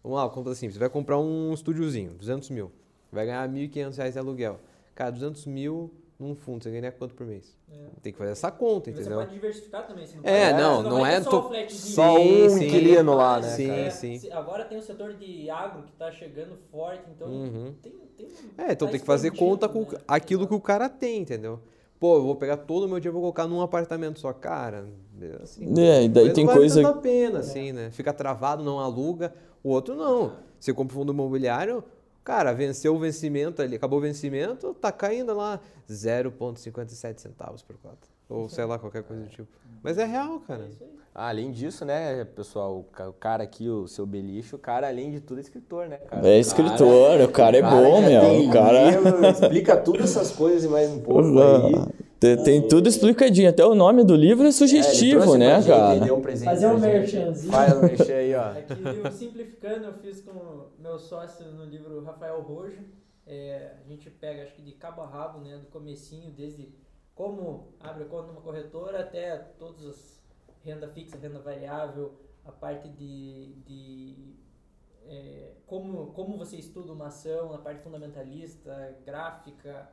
Vamos lá, conta assim, você vai comprar um estúdiozinho, 200 mil. Vai ganhar 1.500 reais de aluguel. Cara, 200 mil num fundo, você ganha quanto por mês? Tem que fazer essa conta, E você entendeu? pode diversificar também. Você não É, pode- não, você não vai é ter to- Só, flatzinho. Só Sim, um sim. inquilino lá, né? Sim, cara? sim. Agora tem o setor de agro que tá chegando forte, então Uhum. tem, tem. É, então tá tem que fazer conta com né? aquilo que o cara tem, entendeu? Pô, eu vou pegar todo o meu dinheiro e vou colocar num apartamento só. Cara, é assim. É, e daí não tem vale coisa. tanta pena, assim, né? Fica travado, não aluga. O outro não. Você compra um fundo imobiliário, cara, venceu o vencimento ali, acabou o vencimento, tá caindo lá 0,57 centavos por cota. Ou sei lá, qualquer coisa do tipo. Mas é real, cara. Ah, além disso, né, pessoal, o ca- o cara aqui, o seu beliche, o cara, além de tudo, é escritor, né, cara? É O escritor, o cara é bom, meu. O cara. livro, explica tudo essas coisas e mais um pouco aí. Tem, tem tudo explicadinho, até o nome do livro é É, ele sugestivo, pra né, gente, ele cara? deu um presente Fazer um merchanzinho. Faz um merchan aí, ó. Aqui, livro simplificando, eu fiz com meu sócio no livro Rafael Rojo. É, a gente pega, acho que de cabo a rabo, né, do comecinho, desde como abre a conta numa corretora até todas as renda fixa, renda variável, a parte de, de é, como, como você estuda uma ação, a parte fundamentalista, gráfica,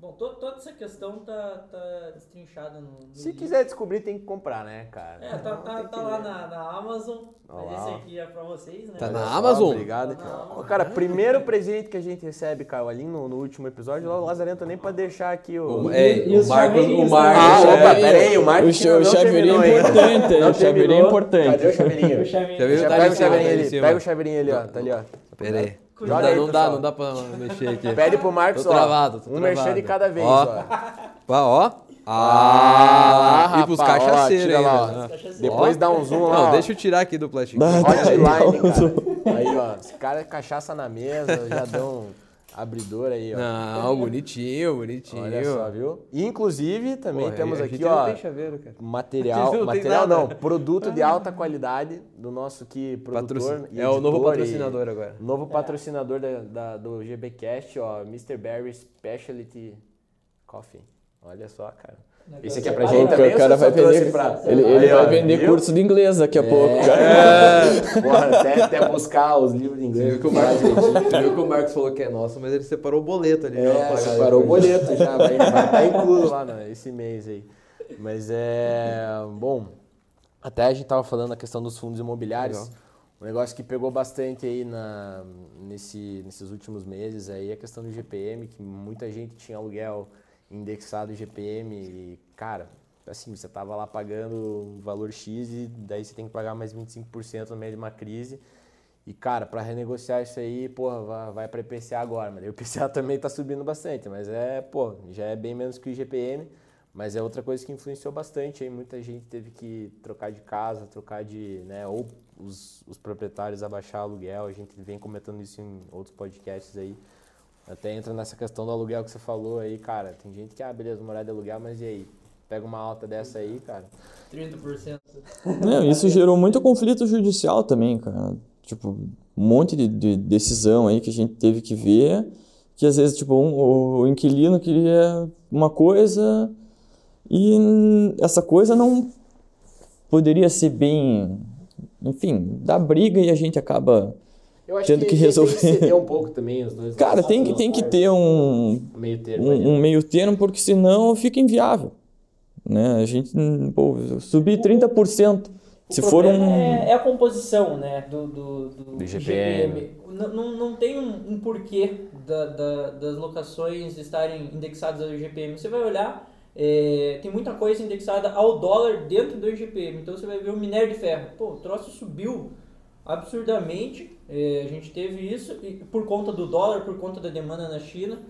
Bom, to, toda essa questão tá, tá destrinchada no, no Se livro. quiser descobrir, tem que comprar, né, cara? É, tá, Não, tá, tá lá na, na Amazon, Ó mas lá, esse aqui é pra vocês, né? Tá na Amazon? Obrigado. Tá na Amazon. Cara, primeiro presente que a gente recebe, Caio, ali no, no último episódio, lá o Lazarento nem pra deixar aqui o. O, é, E o os Marcos, o chaveirinhos Marcos. Ah, chaveirinho. opa, peraí, o Marcos O o chaveirinho é importante, o chaveirinho é importante. Cadê o chaveirinho? O Tá pega o chaveirinho tá ali cima. pega o chaveirinho ali, ó, tá ali, ó. Pera aí. Não, aí, não dá, não dá pra mexer aqui. Pede pro Marcos, Tô ó. travado, tô um merchan de cada vez, Ó. ó. Ó, ó. Ah, Ah, e pros ó, cachaceiros tira lá, ó. né? Depois dá um zoom lá, Não, ó. deixa eu tirar aqui do plástico. Hotline, cara. Aí, ó, os caras cachaça na mesa, já dão abridor aí, ó. Não, bonitinho, bonitinho. Olha só, viu? Inclusive, também Porra, temos aqui, ó, não chaveiro, material, não material não, produto de alta qualidade do nosso que produtor Patrocin- É o novo editor e- patrocinador agora. Novo patrocinador da, da- do GBcast, ó, Mr. Barry Specialty Coffee. Olha só, cara. Esse aqui é pra gente também, o cara vai vender, pra- ele, ele Aí, ó, vai vender viu? curso de inglês daqui a pouco. É, porra, até, até buscar os livros de Você inglês. viu, que o Marcos, viu que o Marcos falou que é nosso, mas ele separou o boleto ali. É, pagar separou o boleto já, vai estar incluso lá né, esse mês aí. Mas é. Bom, até a gente tava falando a questão dos fundos imobiliários. Legal. Um negócio que pegou bastante aí na, nesse, nesses últimos meses aí é a questão do GPM, que muita gente tinha aluguel indexado GPM e, cara, assim, você tava lá pagando um valor X e daí você tem que pagar mais 25% no meio de uma crise. E, cara, para renegociar isso aí, porra, vai, vai para IPCA agora, mas o IPCA também tá subindo bastante, mas é, pô, já é bem menos que o IGPM, mas é outra coisa que influenciou bastante aí, muita gente teve que trocar de casa, trocar de, né, ou os, os proprietários abaixar aluguel, a gente vem comentando isso em outros podcasts aí, até entra nessa questão do aluguel que você falou aí, cara, tem gente que, ah, beleza, morar de aluguel, mas e aí? Pega uma alta dessa aí, cara. 30%. Não, isso gerou muito conflito judicial também, cara. Tipo, um monte de, de decisão aí que a gente teve que ver, que às vezes, tipo, um- o, inquilino queria uma coisa e essa coisa não poderia ser bem, enfim, dá briga e a gente acaba... Eu acho Tendo que tem que resolver. ceder um pouco também os dois Cara, tem que, as tem que ter um, meio termo um, um meio termo, porque senão fica inviável. Né? A gente, pô, subir 30%. Se O for problema um. É, é a composição, né, do, do, do, Do GPM. GPM. Não, não, tem um, um porquê da, da- das locações estarem indexadas ao IGPM. Você vai olhar, é, tem muita coisa indexada ao dólar dentro do IGPM. Então você vai ver o minério de ferro. Pô, o troço subiu absurdamente. É, a gente teve isso e por conta do dólar, por conta da demanda na China.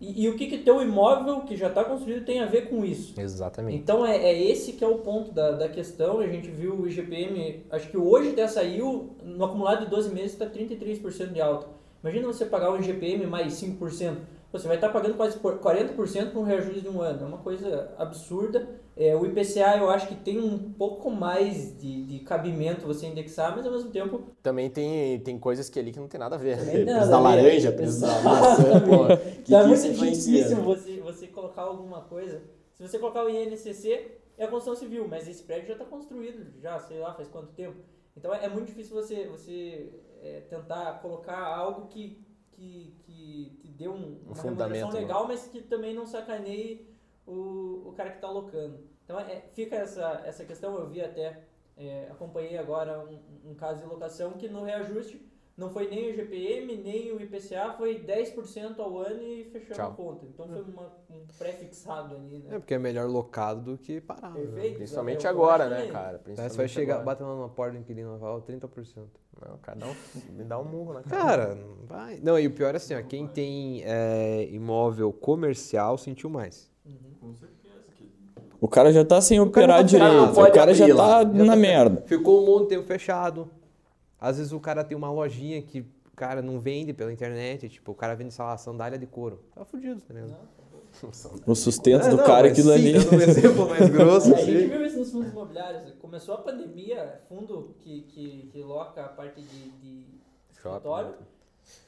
E, e o que, que teu imóvel que já está construído tem a ver com isso? Exatamente. Então é, é esse que é o ponto da, da questão. A gente viu o IGPM, acho que hoje até saiu, no acumulado de 12 meses está 33% de alta. Imagina você pagar um IGPM mais 5%. Você vai estar pagando quase por 40% para um reajuste de um ano. É uma coisa absurda. É, o IPCA eu acho que tem um pouco mais de, de cabimento você indexar, mas ao mesmo tempo Também tem, tem coisas que ali que não tem nada a ver. Né? Preço da a ver. laranja, preço da maçã, pô. Que tá que muito difícil né? você, você colocar alguma coisa. Se você colocar o INCC, é a construção civil, mas esse prédio já está construído, já sei lá, faz quanto tempo. Então é, é muito difícil você, você é, tentar colocar algo que, que, que te dê um, uma fundamento, né? legal, mas que também não sacaneie o, o cara que está alocando. Então é, fica essa, essa questão, eu vi até, é, acompanhei agora um, um caso de locação que no reajuste não foi nem o GPM, nem o IPCA, foi 10% ao ano e fechou a conta. Então foi uma- um pré-fixado ali, né? É porque é melhor locado do que parado. né? Perfeito. Principalmente Eu agora, né, cara? Principalmente você vai chegar, agora. bater lá na porta do inquilino e falar, ó, 30%. Não, cara, dá um, me dá um murro na cara. Cara, não vai. Não, e o pior é assim, ó, quem tem é, imóvel comercial sentiu mais. O cara já tá sem operar tá- direito. O cara já abrir tá na merda. Ficou um monte de tempo fechado. Às vezes o cara tem uma lojinha que o cara não vende pela internet, tipo, o cara vende, sei lá, sandália de couro. Tá fudido, tá ligado? O sustento É, do não, cara, mas aquilo sim, ali. dando um exemplo mais grosso, A gente viu isso nos fundos imobiliários. Começou a pandemia, fundo que, que, que loca a parte de, de escritório, né?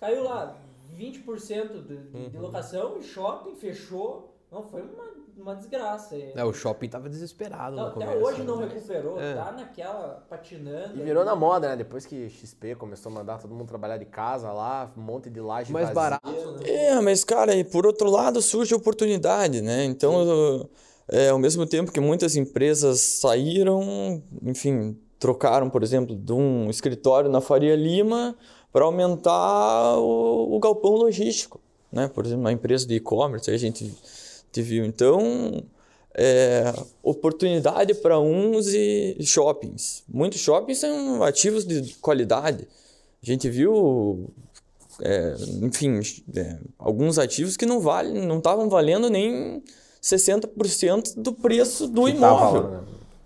caiu lá 20% de, de, Uhum. de locação, shopping fechou, Não, foi uma, uma desgraça. É, o shopping tava desesperado Não, no até hoje não né? recuperou, É. tá naquela patinando. E virou ali. na moda, né? Depois que XP começou a mandar todo mundo trabalhar de casa lá, um monte de laje Mais vazia. barato, né? É, mas cara, e por outro lado surge oportunidade, né? Então, é, ao mesmo tempo que muitas empresas saíram, enfim, trocaram, por exemplo, de um escritório na Faria Lima para aumentar o, o galpão logístico, né? Por exemplo, uma empresa de e-commerce, a gente te viu. Então, é, oportunidade para uns e shoppings. Muitos shoppings são ativos de qualidade. A gente viu é, enfim, é, alguns ativos que não valem, não estavam valendo nem 60% do preço do Que imóvel. né?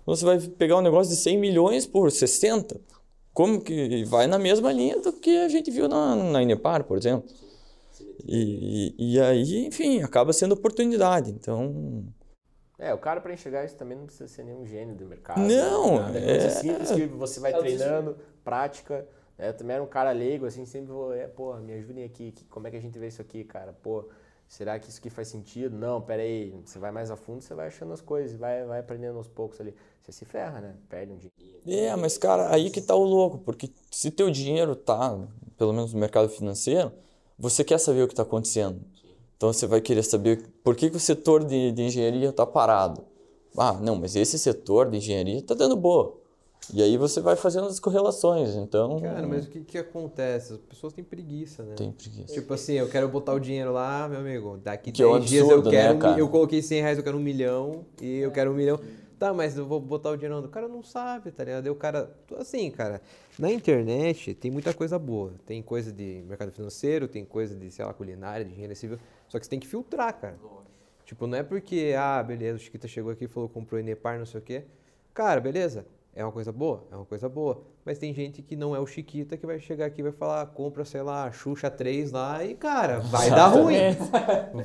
Você vai pegar um negócio de 100 milhões por 60? Como que vai na mesma linha do que a gente viu na, na Inepar, por exemplo? E, e, e aí, enfim, acaba sendo oportunidade. Então, É, o cara pra enxergar isso também não precisa ser nenhum gênio do mercado. Não, nada. é- coisa simples que você vai É treinando, prática. né? Eu também era um cara leigo, assim, sempre vou, é, pô, me ajudem aqui, que- como é que a gente vê isso aqui, cara? Pô, será que isso aqui faz sentido? Não, pera aí, você vai mais a fundo, você vai achando as coisas, vai, vai aprendendo aos poucos ali. Você se ferra, né? Perde um dinheiro. É, mas cara, aí que tá o louco, porque se teu dinheiro tá, pelo menos no mercado financeiro, você quer saber o que está acontecendo. Então você vai querer saber por que, que o setor de, de engenharia está parado. Ah, não, mas esse setor de engenharia está dando boa. E aí você vai fazendo as correlações, então Cara, mas o que que acontece? As pessoas têm preguiça, né? tem preguiça. Tipo assim, eu quero botar o dinheiro lá, meu amigo. Daqui Que é um 10 dias eu absurdo, né, quero. um cara? eu coloquei 100 reais, eu quero um milhão. E eu quero um milhão. Tá, mas eu vou botar o dinheiro onde? O cara não sabe, tá ligado? Aí o cara. Assim, cara, na internet tem muita coisa boa. Tem coisa de mercado financeiro, tem coisa de, sei lá, culinária, de engenharia civil. Só que você tem que filtrar, cara. Tipo, não é porque, ah, beleza, o Chiquita chegou aqui e falou, comprou Enepar, não sei o quê. Cara, beleza. É uma coisa boa? É uma coisa boa. Mas tem gente que não é o Chiquita que vai chegar aqui e vai falar, compra, sei lá, Xuxa 3 lá e, cara, vai dar ruim.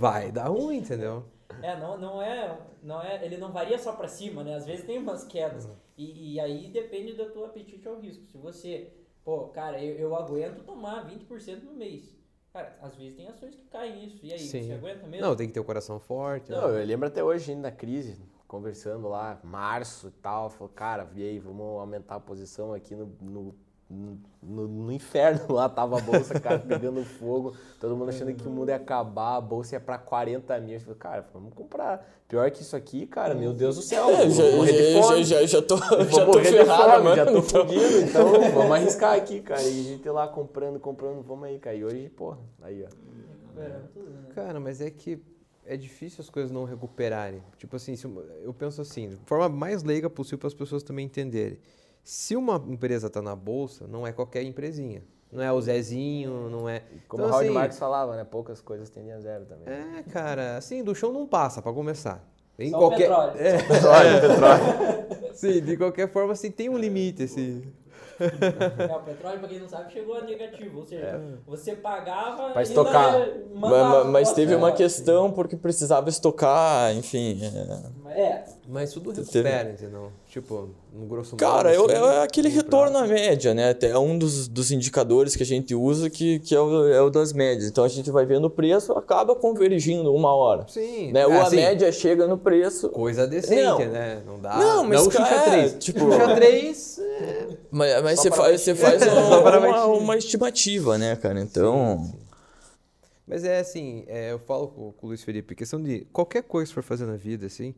Vai dar ruim, entendeu? É, não, não é, não é, ele não varia só pra cima, né? Às vezes tem umas quedas. E, e aí depende do teu apetite ao risco. Se você, pô, cara, eu, eu aguento tomar 20% no mês. Cara, às vezes tem ações que caem isso. E aí, Sim. você aguenta mesmo? Não, tem que ter o coração forte. Não, né? eu lembro até hoje, ainda na crise, conversando lá, março e tal, falou, cara, e aí, vamos aumentar a posição aqui no, no, no, no inferno lá, tava a bolsa, cara, pegando fogo, todo mundo achando que o mundo ia acabar, a bolsa ia pra 40 mil. Eu falei, cara, vamos comprar. Pior que isso aqui, cara, meu Deus do céu, É, vou já, morrer de já, fome. já, já, já tô, já tô ferrado, fome, mano. já tô então- fudido, então vamos arriscar aqui, cara. E a gente lá comprando, comprando, vamos aí, cara. E hoje, porra, aí, ó. Cara, mas é que é difícil as coisas não recuperarem. Tipo assim, eu penso assim, de forma mais leiga possível para as pessoas também entenderem. Se uma empresa tá na bolsa, não é qualquer empresinha. Não é o Zezinho, não é. Como Então, o Howard assim, Marks falava, né? Poucas coisas tendem a zero também. É, cara, assim, do chão não passa, para começar. Em Só o qualquer. petróleo. É, Petróleo, petróleo. sim, de qualquer forma, assim, tem um limite, assim. É, o petróleo, pra quem não sabe, chegou a negativo. Ou seja, você pagava Pra e estocar. Mas, mandava mas- teve uma questão porque precisava estocar, enfim. é. É, Mas tudo Teve- recupera, entendeu? Tipo, no grosso modo. Cara, é, o- assim, é aquele no retorno prazo. à média, né? É um dos, dos indicadores que a gente usa que, que é, o, é o das médias. Então a gente vai vendo o preço, acaba convergindo uma hora. Sim. Né? Ou é, a assim, média chega no preço. Coisa decente, Não. né? Não dá. Não, mas, não cara, Xuxa é, 3. tipo- Xuxa 3. Mas, mas Só você faz, você faz uma, uma, uma estimativa, né, cara? Então. Mas é assim, é, eu falo com, com o Luiz Felipe, questão de qualquer coisa que for fazer na vida, assim,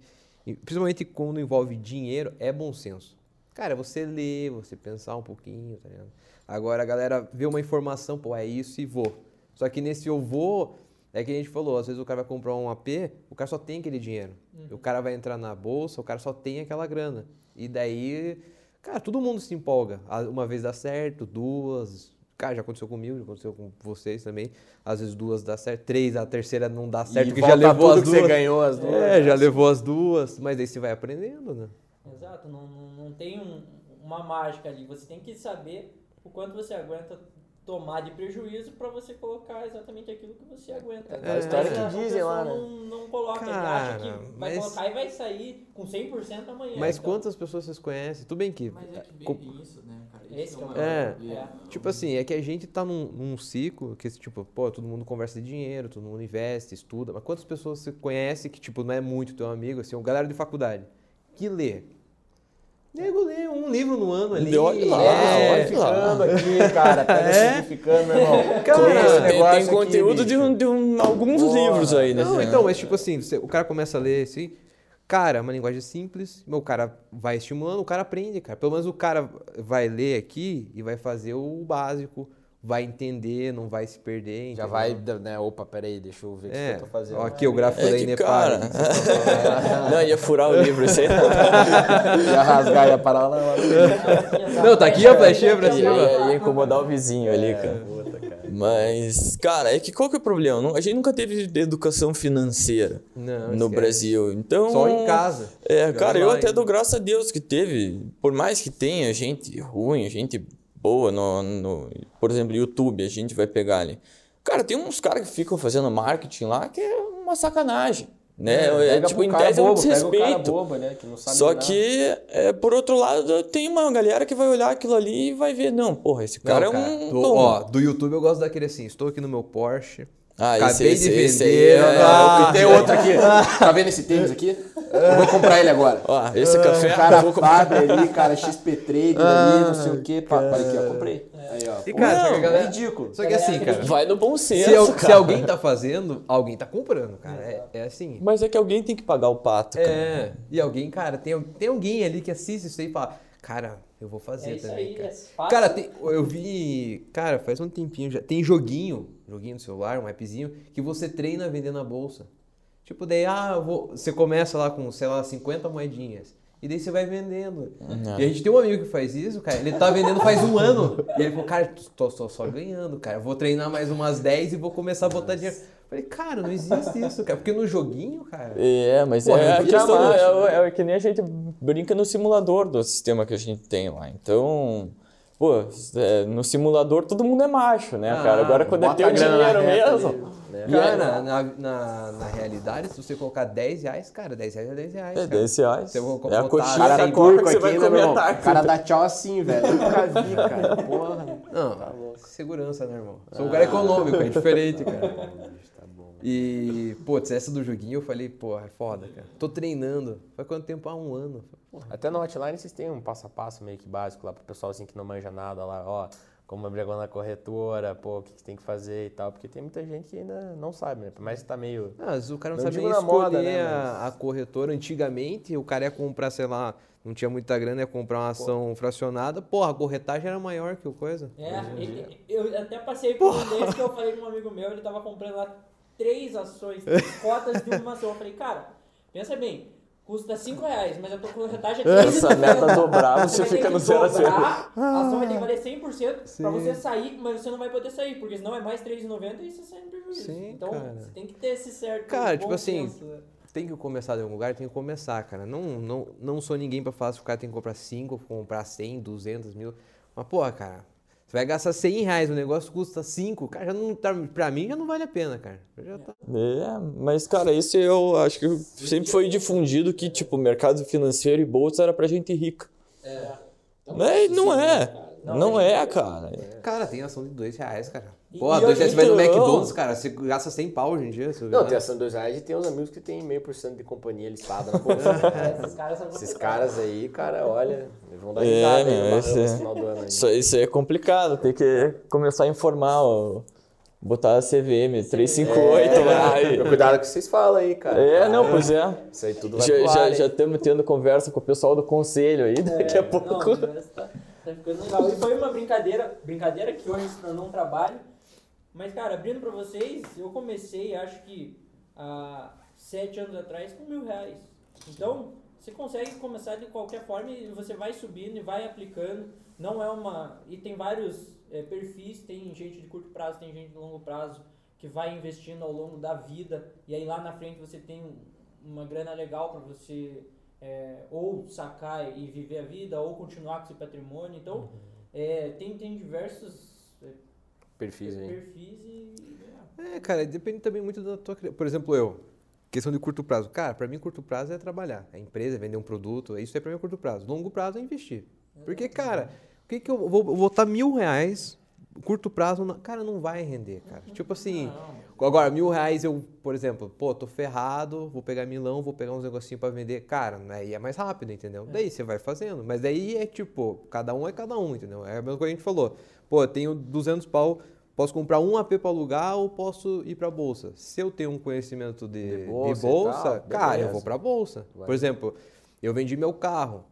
principalmente quando envolve dinheiro, é bom senso. Cara, você lê, você pensar um pouquinho, tá ligado? Agora a galera vê uma informação, pô, é isso e vou. Só que nesse eu vou, é que a gente falou, às vezes o cara vai comprar um AP, o cara só tem aquele dinheiro. O cara vai entrar na bolsa, o cara só tem aquela grana. E daí, cara, todo mundo se empolga. Uma vez dá certo, duas. Cara, já aconteceu comigo, já aconteceu com vocês também. Às vezes duas dá certo, três, a terceira não dá certo, E porque já levou tudo as que duas. você ganhou as duas. É, já levou as duas. Mas daí você vai aprendendo, né? exato. Não, não, não tem um- uma mágica ali. Você tem que saber o quanto você aguenta tomar de prejuízo para você colocar exatamente aquilo que você aguenta. É a história Mas que dizem lá, pessoa né? Não, não coloca, Cara, acha que vai mas- colocar e vai sair com 100% amanhã. Mas então. quantas pessoas vocês conhecem? Tudo bem que. Mas é que com- isso, né? Esse é o maior É. Tipo assim, é que a gente tá num, num ciclo que, tipo, pô, todo mundo conversa de dinheiro, todo mundo investe, estuda, mas quantas pessoas você conhece que, tipo, não é muito teu amigo, assim, uma galera de faculdade, que lê? Nego lê um livro no ano ali. Olha lá, é, olha Ficando aqui, cara, pega É? simplificando, meu irmão. Cara, Tem, tem aqui, conteúdo de, bicho. um, de um- alguns Porra. livros aí, né? Não, então, mas tipo assim, você- o cara começa a ler assim, cara, uma linguagem simples, o cara vai estimulando, o cara aprende, cara. Pelo menos o cara vai ler aqui e vai fazer o básico, vai entender, não vai se perder. Já entendeu? vai, né? Opa, peraí, deixa eu ver o que É, eu tô fazendo. ó, aqui o gráfico da É que, Inepar. cara... não, ia furar o livro, isso aí. ia rasgar, ia parar lá. Não, tá aqui a flechinha pra cima. ia- ia incomodar o vizinho ali, É, cara. Mas, cara, é que qual que é o problema? Não- A gente nunca teve educação financeira Não, no. Brasil. Então. Só em casa. É, cara, eu até dou graças a Deus que teve. Por mais que tenha gente ruim, gente boa no, no por exemplo, YouTube, a gente vai pegar ali. Cara, tem uns caras que ficam fazendo marketing lá que é uma sacanagem. Né? É, Pega tipo, em cara tese é um cara desrespeito. bobo, né? Que Só nada. que, é, por outro lado, tem uma galera que vai olhar aquilo ali e vai ver, não, porra, esse cara Não, é um. do, toma. ó, do YouTube eu gosto daquele assim, estou aqui no meu Porsche, ah, acabei esse, de esse, esse vender, aí é- ah, E tem outro aqui. Tá vendo esse tênis aqui? Eu vou comprar ele agora. Ó, esse café O cara vou comprar. ali, cara, XP Trade ali, não sei o que. Olha aqui, ó, comprei. Aí, ó. E, cara, Não, galera- é ridículo. Só que assim, cara, Vai no bom senso, se, se alguém tá fazendo, alguém tá comprando, cara. É, é assim. Mas é que alguém tem que pagar o pato, cara. É, e alguém, cara, tem, tem alguém ali que assiste isso aí e fala, cara, eu vou fazer É isso também, aí, cara. é fácil. Cara, tem- eu vi, cara, faz um tempinho já, tem joguinho, joguinho no celular, um appzinho, que você treina vendendo na bolsa. Tipo, daí, ah, eu vou, você começa lá com, sei lá, 50 moedinhas. E daí você vai vendendo. E a gente tem um amigo que faz isso, cara. Ele tá vendendo faz um ano. E ele falou, cara, tô, tô só ganhando, cara. Eu vou treinar mais umas 10 e vou começar a botar dinheiro. Eu falei, cara, não existe isso, cara. Porque no joguinho, cara. É, mas Porra, é, a é questão, diamante, é, é que nem a gente brinca no simulador do sistema que a gente tem lá. Então, pô, é, no simulador todo mundo é macho, né, Ah, cara? Agora quando é teu dinheiro mesmo. ali, né? Cara, na, na, na realidade, se você colocar 10 reais, cara, 10 reais é 10 reais. É cara. 10 reais. Você vai É a coxinha Cara, da Coca que você aqui, vai né, comer tarde. O cara dá tchau assim, velho. Eu nunca vi, cara. Porra. Não, segurança, né, irmão? Sou um cara econômico, é diferente, cara. E, putz, essa do joguinho eu falei, porra, é foda, cara. Tô treinando. Faz quanto tempo? Há um ano. Porra. Até no Hotline vocês têm um passo a passo meio que básico lá pro pessoal assim que não manja nada lá, ó. Como abrir conta na corretora, pô, o que, que tem que fazer e tal. Porque tem muita gente que ainda não sabe, né? Por mais que tá meio. Ah, vezes o cara não, Não sabe nem escolher moda, né, a, a corretora. Antigamente, o cara ia comprar, sei lá, não tinha muita grana, ia comprar uma ação fracionada. Porra, a corretagem era maior que o coisa. É, ele- eu até passei por um desses que eu falei com um amigo meu, ele tava comprando lá três ações, três cotas de uma ação. Eu falei, cara, pensa bem, custa 5 reais, mas a tua corretagem é 15 Essa meta dobrar, você fica no zero a zero. A ação vai ter que valer 100% pra Sim. você sair, mas você não vai poder sair, porque senão é mais 3,90 e você sai no prejuízo. Sim, então, cara. você tem que ter esse certo Cara, tipo assim, senso, né? Tem que começar de algum lugar, tem que começar, cara. Não, não, não sou ninguém pra falar se o cara tem que comprar 5, comprar 100, 200 mil. Mas, porra, cara, você vai gastar 100 reais, o negócio custa 5, cara, já não tá, pra mim já não vale a pena, cara. Já tá. É, mas cara, esse eu acho que sempre foi difundido que, tipo, mercado financeiro e bolsa era pra gente rica. É. Não é. Não é, cara. Cara, tem ação de 2 reais, cara. Porra, e 2 reais você vai no McDonald's, cara, você gasta 100 pau hoje em dia. você Não, tem lá. ação de dois reais e tem uns amigos que tem meio por cento de companhia listada na bolsa. É, esses caras são Esses complicados. caras aí, cara, olha, eles vão dar É, risada aí meu, no esse é- no final do ano aí. Isso, isso aí é complicado, tem que começar a informar, ó, botar a CVM 358 lá. É, E... cuidado com o que vocês falam aí, cara. É, não, pois é. Isso aí tudo vai Já, ar, já, estamos tendo conversa com o pessoal do conselho aí, daqui a pouco. Não, tá, tá ficando legal. E foi uma brincadeira, brincadeira que hoje se tornou um trabalho. Mas, cara, abrindo pra vocês, eu comecei, acho que há sete anos atrás, com mil reais. Então, você consegue começar de qualquer forma e você vai subindo e vai aplicando. Não é uma. E tem vários eh, perfis, tem gente de curto prazo, tem gente de longo prazo que vai investindo ao longo da vida. E aí lá na frente você tem um- uma grana legal para você é, ou sacar e viver a vida, ou continuar com esse patrimônio. Então, é, tem, tem diversos é, Perfis aí. Perfis e. É, cara, depende também muito da tua. Por exemplo, eu. Questão de curto prazo. Cara, pra mim, curto prazo é trabalhar. É empresa, é vender um produto. Isso é pra mim é curto prazo. Longo prazo é investir. Porque, cara, o que, que eu vou botar mil reais? Curto prazo, não- cara, não vai render, cara. Tipo assim, agora, mil reais eu, por exemplo, pô, tô ferrado, vou pegar milão, vou pegar uns negocinhos pra vender. Cara, aí é mais rápido, entendeu? Daí você vai fazendo. Mas daí é tipo, cada um é cada um, entendeu? É a mesma coisa que a gente falou. Pô, eu tenho 200 pau, posso comprar um AP pra alugar ou posso ir pra bolsa. Se eu tenho um conhecimento de, De de bolsa bolsa, e tal, cara, eu vou pra bolsa. Vai. Por exemplo, eu vendi meu carro.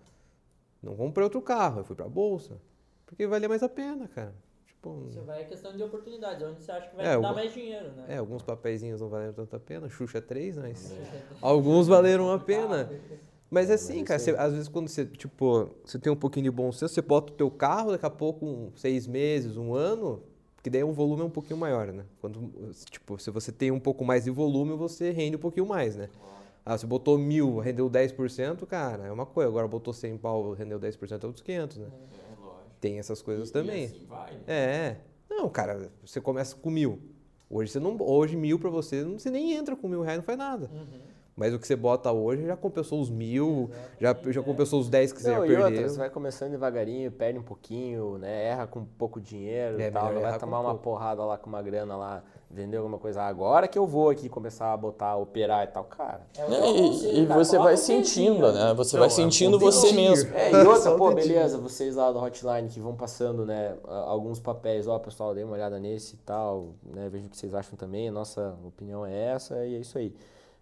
Não comprei outro carro, eu fui pra bolsa. Porque valia mais a pena, cara. Tipo, Você vai é questão de oportunidades, onde você acha que vai É, dar o- mais dinheiro, né? é, alguns papeizinhos não valeram tanto a pena. Xuxa 3, mas alguns valeram a pena. Mas é assim, cara, você- às vezes quando você, tipo, você tem um pouquinho de bom senso, você bota o teu carro, daqui a pouco, um, seis meses, um ano, que daí um volume é um pouquinho maior, né? Quando, tipo, se você tem um pouco mais de volume, você rende um pouquinho mais, né? Ah, você botou mil, rendeu 10%, cara, é uma coisa. Agora botou 100 pau, rendeu 10%, é outros 500, né? É, lógico. Tem essas coisas E também. assim vai, né? É. Não, cara, você começa com mil. Hoje você não. Hoje mil pra você, não- você nem entra com mil reais, não faz nada. Uhum. Mas o que você bota hoje já compensou os mil, já, já compensou os 10 que você Não, já e outra, perdeu. você vai começando devagarinho, perde um pouquinho, né? Erra com pouco dinheiro É, e tal. vai tomar uma pouco. porrada lá com uma grana lá, vender alguma coisa. Agora que eu vou aqui começar a botar, operar e tal. Cara, É Né, teu E, e cara, você coloca vai pezinho, sentindo, né? Você Não, vai é sentindo um você mesmo. É, e outra, pô, beleza, vocês lá da hotline que vão passando, né, alguns papéis, ó, pessoal, dê uma olhada nesse e tal, né, veja o que vocês acham também, a nossa opinião é essa e é isso aí.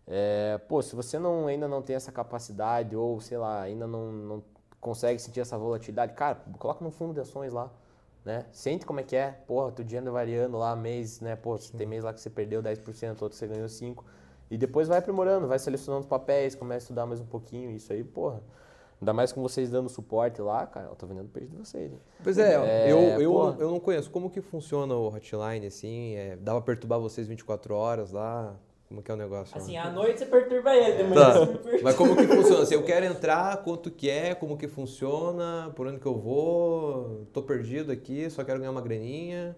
É, pô, se você não, ainda não tem essa capacidade ou, sei lá, ainda não, não consegue sentir essa volatilidade, cara, coloca no fundo de ações lá, né, sente como é que é, porra, teu dinheiro variando lá, mês, né, pô, tem mês lá que você perdeu 10%, outro você ganhou 5%, e depois vai aprimorando, vai selecionando os papéis, começa a estudar mais um pouquinho, isso aí, porra. Ainda mais com vocês dando suporte lá, cara, eu tô vendendo peixe de vocês? Pois é, É, eu, eu, pô. eu não conheço. Como que funciona o hotline, assim? É, dá pra perturbar vocês 24 horas lá? Como que é o negócio? Assim, à noite você perturba ele, de manhã Tá. você. Mas como que funciona? Se eu quero entrar, quanto que é, como que funciona, por onde que eu vou, tô perdido aqui, só quero ganhar uma graninha.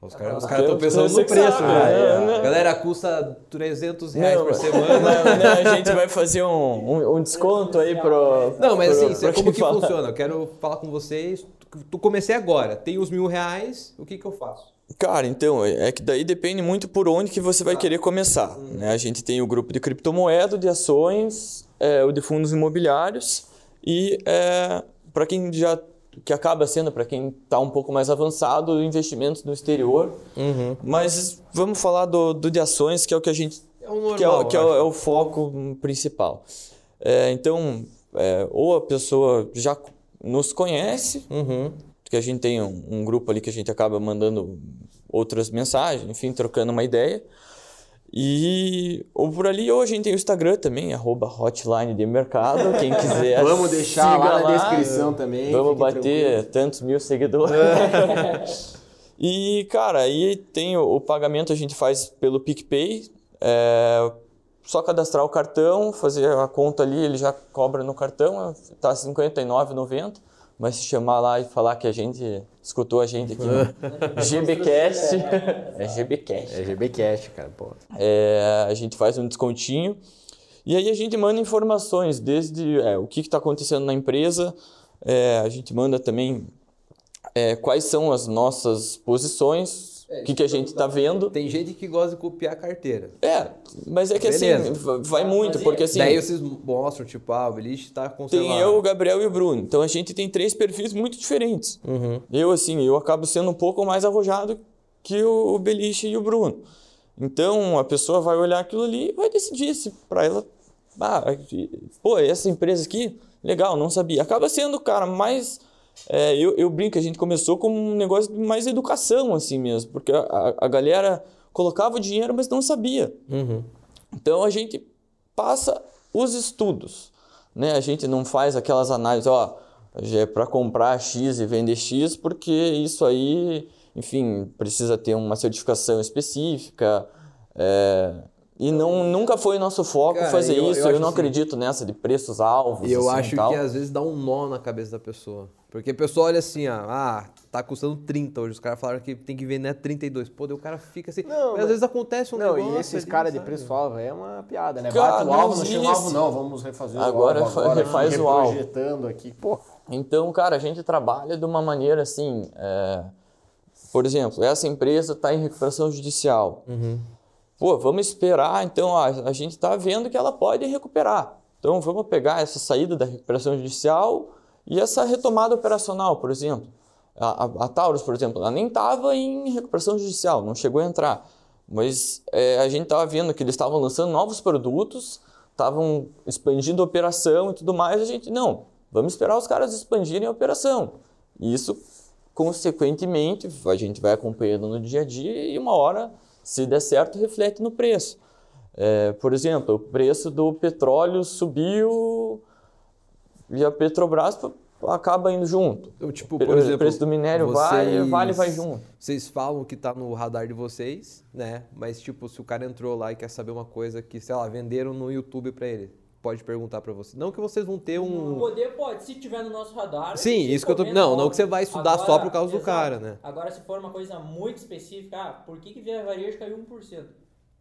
Os caras os Ah, caras estão eu- pensando no preço, sabe, né? né? Galera, custa 300 reais Não, por mas- semana. Não, não, a gente vai fazer um, um, um desconto aí pro. Não, mas pro- assim, pro como que fala. funciona? Eu quero falar com vocês. Tu comecei agora, tem os mil reais, o que que eu faço? Cara, então, é que daí depende muito por onde que você vai querer começar. Né? A gente tem o grupo de criptomoeda, de ações, é, o de fundos imobiliários e é, para quem já que acaba sendo para quem está um pouco mais avançado, investimentos no exterior. Mas vamos falar do, do de ações, que é o que a gente É o normal, que é, o- que é o, é o foco hum, principal. É, então, é, ou a pessoa já nos conhece, Uhum. Que a gente tem um, um grupo ali que a gente acaba mandando outras mensagens, enfim, trocando uma ideia. E ou por ali, ou a gente tem o Instagram também, arroba hotline de mercado, quem quiser. Vamos deixar lá na descrição também, Vamos bater tantos mil seguidores. e, cara, aí tem o, o pagamento a gente faz pelo PicPay. É, só cadastrar o cartão, fazer a conta ali, ele já cobra no cartão, tá R$ 59,90. Mas se chamar lá e falar que a gente escutou a gente aqui no GBcast, é GBcast. É GB Cash, cara, pô. É, a gente faz um descontinho e aí a gente manda informações desde é, o que está acontecendo na empresa, é, a gente manda também é, quais são as nossas posições, o que, que a gente está vendo. Tem gente que gosta de copiar a carteira. É, mas é que Beleza. assim, va- vai muito, porque assim, Daí vocês mostram, tipo, ah, o beliche tá conservado. tem eu, o Gabriel e o Bruno. Então a gente tem três perfis muito diferentes. Uhum. Eu, assim, eu acabo sendo um pouco mais arrojado que o, o Beliche e o Bruno. Então, a pessoa vai olhar aquilo ali e vai decidir se para ela... Ah, pô, essa empresa aqui, legal, não sabia. Acaba sendo, cara, mais... é, eu, eu brinco, a gente começou com um negócio de mais educação, assim mesmo. Porque a, a- galera colocava o dinheiro, mas não sabia. Uhum. Então a gente passa os estudos, né? A gente não faz aquelas análises, ó, é para comprar X e vender X, porque isso aí, enfim, precisa ter uma certificação específica. é, E não, nunca foi nosso foco Cara, fazer eu- eu isso. Eu, acho não assim- acredito nessa de preços alvos. E eu assim, acho tal. que às vezes dá um nó na cabeça da pessoa. Porque a pessoa olha assim, ó, ah, tá custando 30 hoje. Os caras falaram que tem que vender a 32. Pô, daí o cara fica assim. Não, mas, mas- às vezes acontece um Não, negócio. e esses caras de sabe? preço-alvo é uma piada, né? Cara, Bate o alvo, não não chega o alvo, não, vamos refazer Agora o alvo agora, refaz o alvo. reprojetando aqui. Pô, Então, cara, a gente trabalha de uma maneira assim. é, Por exemplo, essa empresa está em recuperação judicial. Pô, vamos esperar. Então, a, a gente está vendo que ela pode recuperar. Então, vamos pegar essa saída da recuperação judicial e essa retomada operacional, por exemplo. A, a, a Taurus, por exemplo, ela nem estava em recuperação judicial, não chegou a entrar. Mas é, a gente estava vendo que eles estavam lançando novos produtos, estavam expandindo a operação e tudo mais. A gente, não, vamos esperar os caras expandirem a operação. E isso, consequentemente, a gente vai acompanhando no dia a dia e uma hora, se der certo, reflete no preço. É, por exemplo, o preço do petróleo subiu e a Petrobras acaba indo junto. Eu, tipo, O por exemplo, preço do minério vai, vocês- vale vai junto. Vocês falam que tá no radar de vocês, né? Mas, tipo, se o cara entrou lá e quer saber uma coisa que, sei lá, venderam no YouTube pra ele, pode perguntar pra você. Não que vocês vão ter um. Poder pode, se tiver no nosso radar. Sim, isso que eu tô- não, não óbvio. que você vai estudar só por causa do exato. cara, né? Agora, se for uma coisa muito específica, ah, por que, que Via Varejo caiu 1%?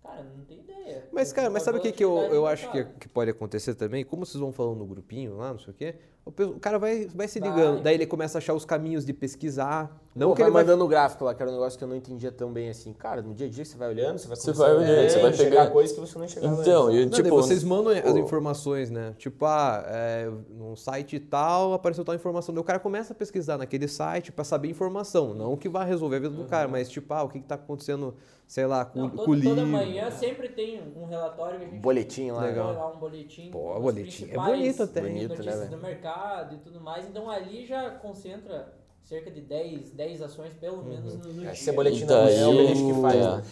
Cara, não tem ideia. Mas, cara, mas sabe o que, que eu, eu do acho que, que pode acontecer também? Como vocês vão falando no grupinho lá, não sei o quê, o, cara vai, vai se Vai. ligando. Daí ele começa a achar os caminhos de pesquisar. Não Pô, que vai ele vai mandando o gráfico lá, que era um negócio que eu não entendia tão bem assim. Cara, no dia a dia você vai olhando, você vai Você vai olhando, você vai pegando. coisas que você não enxergava Então, antes. e Não, tipo, vocês mandam as informações, né? Tipo, ah, é, num site tal apareceu tal informação. Daí o cara começa a pesquisar naquele site pra saber informação. Não que vá resolver a vida do cara, mas tipo, ah, o que, que tá acontecendo, sei lá, com, Não, com todo- o livro. toda manhã sempre tem um relatório que a gente Boletim lá. Legal. lá um boletim. Pô, com boletim é bonito até? Bonito, né, do mercado e tudo mais. Então ali já concentra cerca de 10, 10 ações pelo menos no, no É, dia. Esse boletim E não é o que faz, é. né?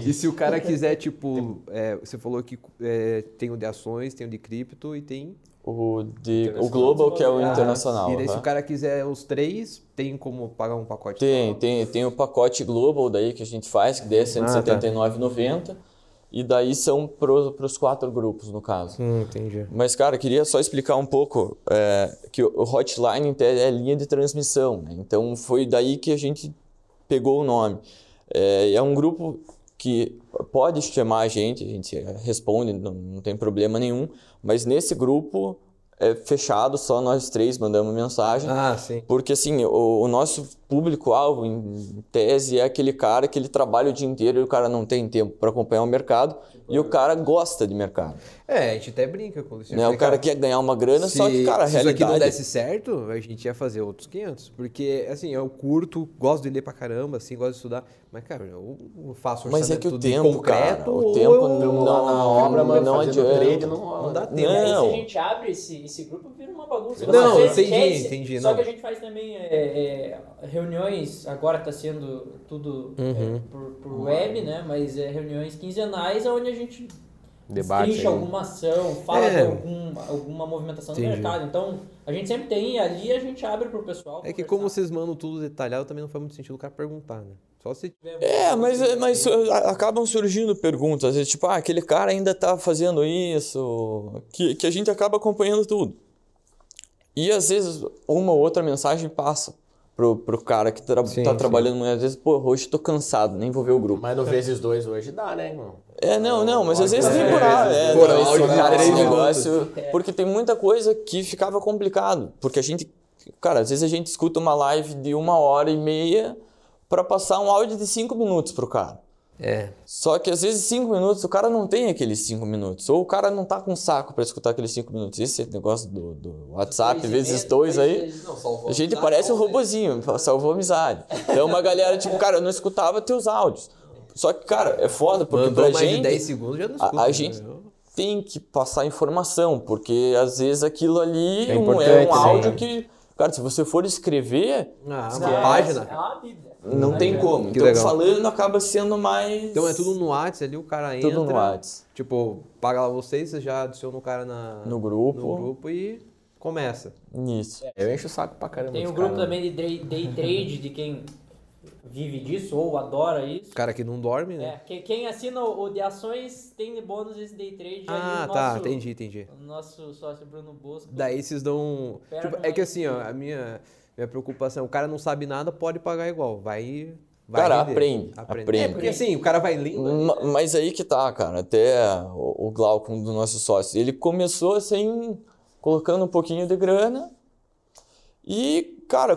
E se o cara quiser, tipo, é, você falou que é, tem o de ações, tem o de cripto e tem. O, de, o Global, que é o Ah, internacional. E daí, se o cara quiser os três, tem como pagar um pacote? Tem, tem, tem o pacote Global daí que a gente faz, que daí é R$ 179,90. E daí são para os quatro grupos, no caso. Hum, entendi. Mas, cara, queria só explicar um pouco é, que o Hotline é linha de transmissão. Né? Então, foi daí que a gente pegou o nome. É, é um grupo que pode chamar a gente, a gente responde, não, não tem problema nenhum. Mas nesse grupo é fechado, só nós três mandamos mensagem. Ah, sim. Porque assim, o, o nosso público-alvo, em tese, é aquele cara que ele trabalha o dia inteiro e o cara não tem tempo para acompanhar o mercado e o cara gosta de mercado. É, a gente até brinca com isso. Né? O cara quer ganhar uma grana, só que, cara, a se isso aqui não realidade... desse certo, a gente ia fazer outros 500. Porque, assim, eu curto, gosto de ler pra caramba, assim, gosto de estudar. Mas, cara, eu faço Mas é que o tempo, concreto, cara, o tempo eu- não- Lá na obra, não mano, não adianta. trade, não. Não dá tempo. Aí, se Não. a gente abre esse, esse grupo, vira uma bagunça. Não, entendi, entendi, Só não. que a gente faz também é, é, reuniões, agora está sendo tudo é, Uhum. por, por web, né? Mas é reuniões quinzenais onde a gente Debate alguma ação, fala É. de algum, alguma movimentação Entendi. do mercado. Então, a gente sempre tem e ali a gente abre pro pessoal. É que conversar. como vocês mandam tudo detalhado, também não faz muito sentido o cara perguntar, né? Só se... É, mas, mas uh, acabam surgindo perguntas, às vezes, tipo, ah, aquele cara ainda tá fazendo isso, que, que a gente acaba acompanhando tudo. E às vezes uma ou outra mensagem passa pro, pro cara que tra Sim, tá sim. trabalhando, às vezes, pô, hoje tô cansado, nem vou ver o grupo. Mas no vezes dois hoje dá, né, irmão? É, não, não, mas às vezes É, por áudio. É, por não, esse áudio, cara, três esse minutos. negócio. Porque tem muita coisa que ficava complicado. Porque a gente. Cara, às vezes a gente escuta uma live de uma hora e meia para passar um áudio de cinco minutos pro cara. É. Só que às vezes cinco minutos o cara não tem aqueles cinco minutos. Ou o cara não tá com saco para escutar aqueles cinco minutos. Esse negócio do, do WhatsApp Dois vezes dois aí. vezes- A gente parece um robozinho, salvou amizade. Então uma galera, tipo, cara, eu não escutava teus áudios. Só que, cara, é foda, porque Mandou pra mais gente de 10 segundos, já não a- escuta. a né? gente- Eu- tem que passar informação, porque às vezes aquilo ali É um- importante, é um áudio né? que, cara, se você for escrever, Ah, Não, uma é- página. É uma bíblia. Não tem como. Que Então legal. falando acaba sendo mais Então é tudo no WhatsApp ali, o cara entra. tudo no WhatsApp. Tipo, paga lá vocês, você já adiciona o cara na, No grupo. no grupo e começa. Nisso. Eu encho o saco pra caramba. Tem o grupo caras, também de day, trade, de quem vive disso ou adora isso. Cara que não dorme, É, né? quem, quem assina o de ações tem bônus esse day trade. ah, tá, nosso- entendi, entendi. O nosso sócio Bruno Bosco. Daí vocês dão. Tipo, é que assim, ó, a minha, minha preocupação, o cara não sabe nada, pode pagar igual. Vai. vai Cara, render. aprende, aprende. É, porque assim, o cara vai lendo. Ma- Mas aí que tá, cara. Até o, Glauco, um dos nossos sócios, ele começou assim, colocando um pouquinho de grana. E, cara,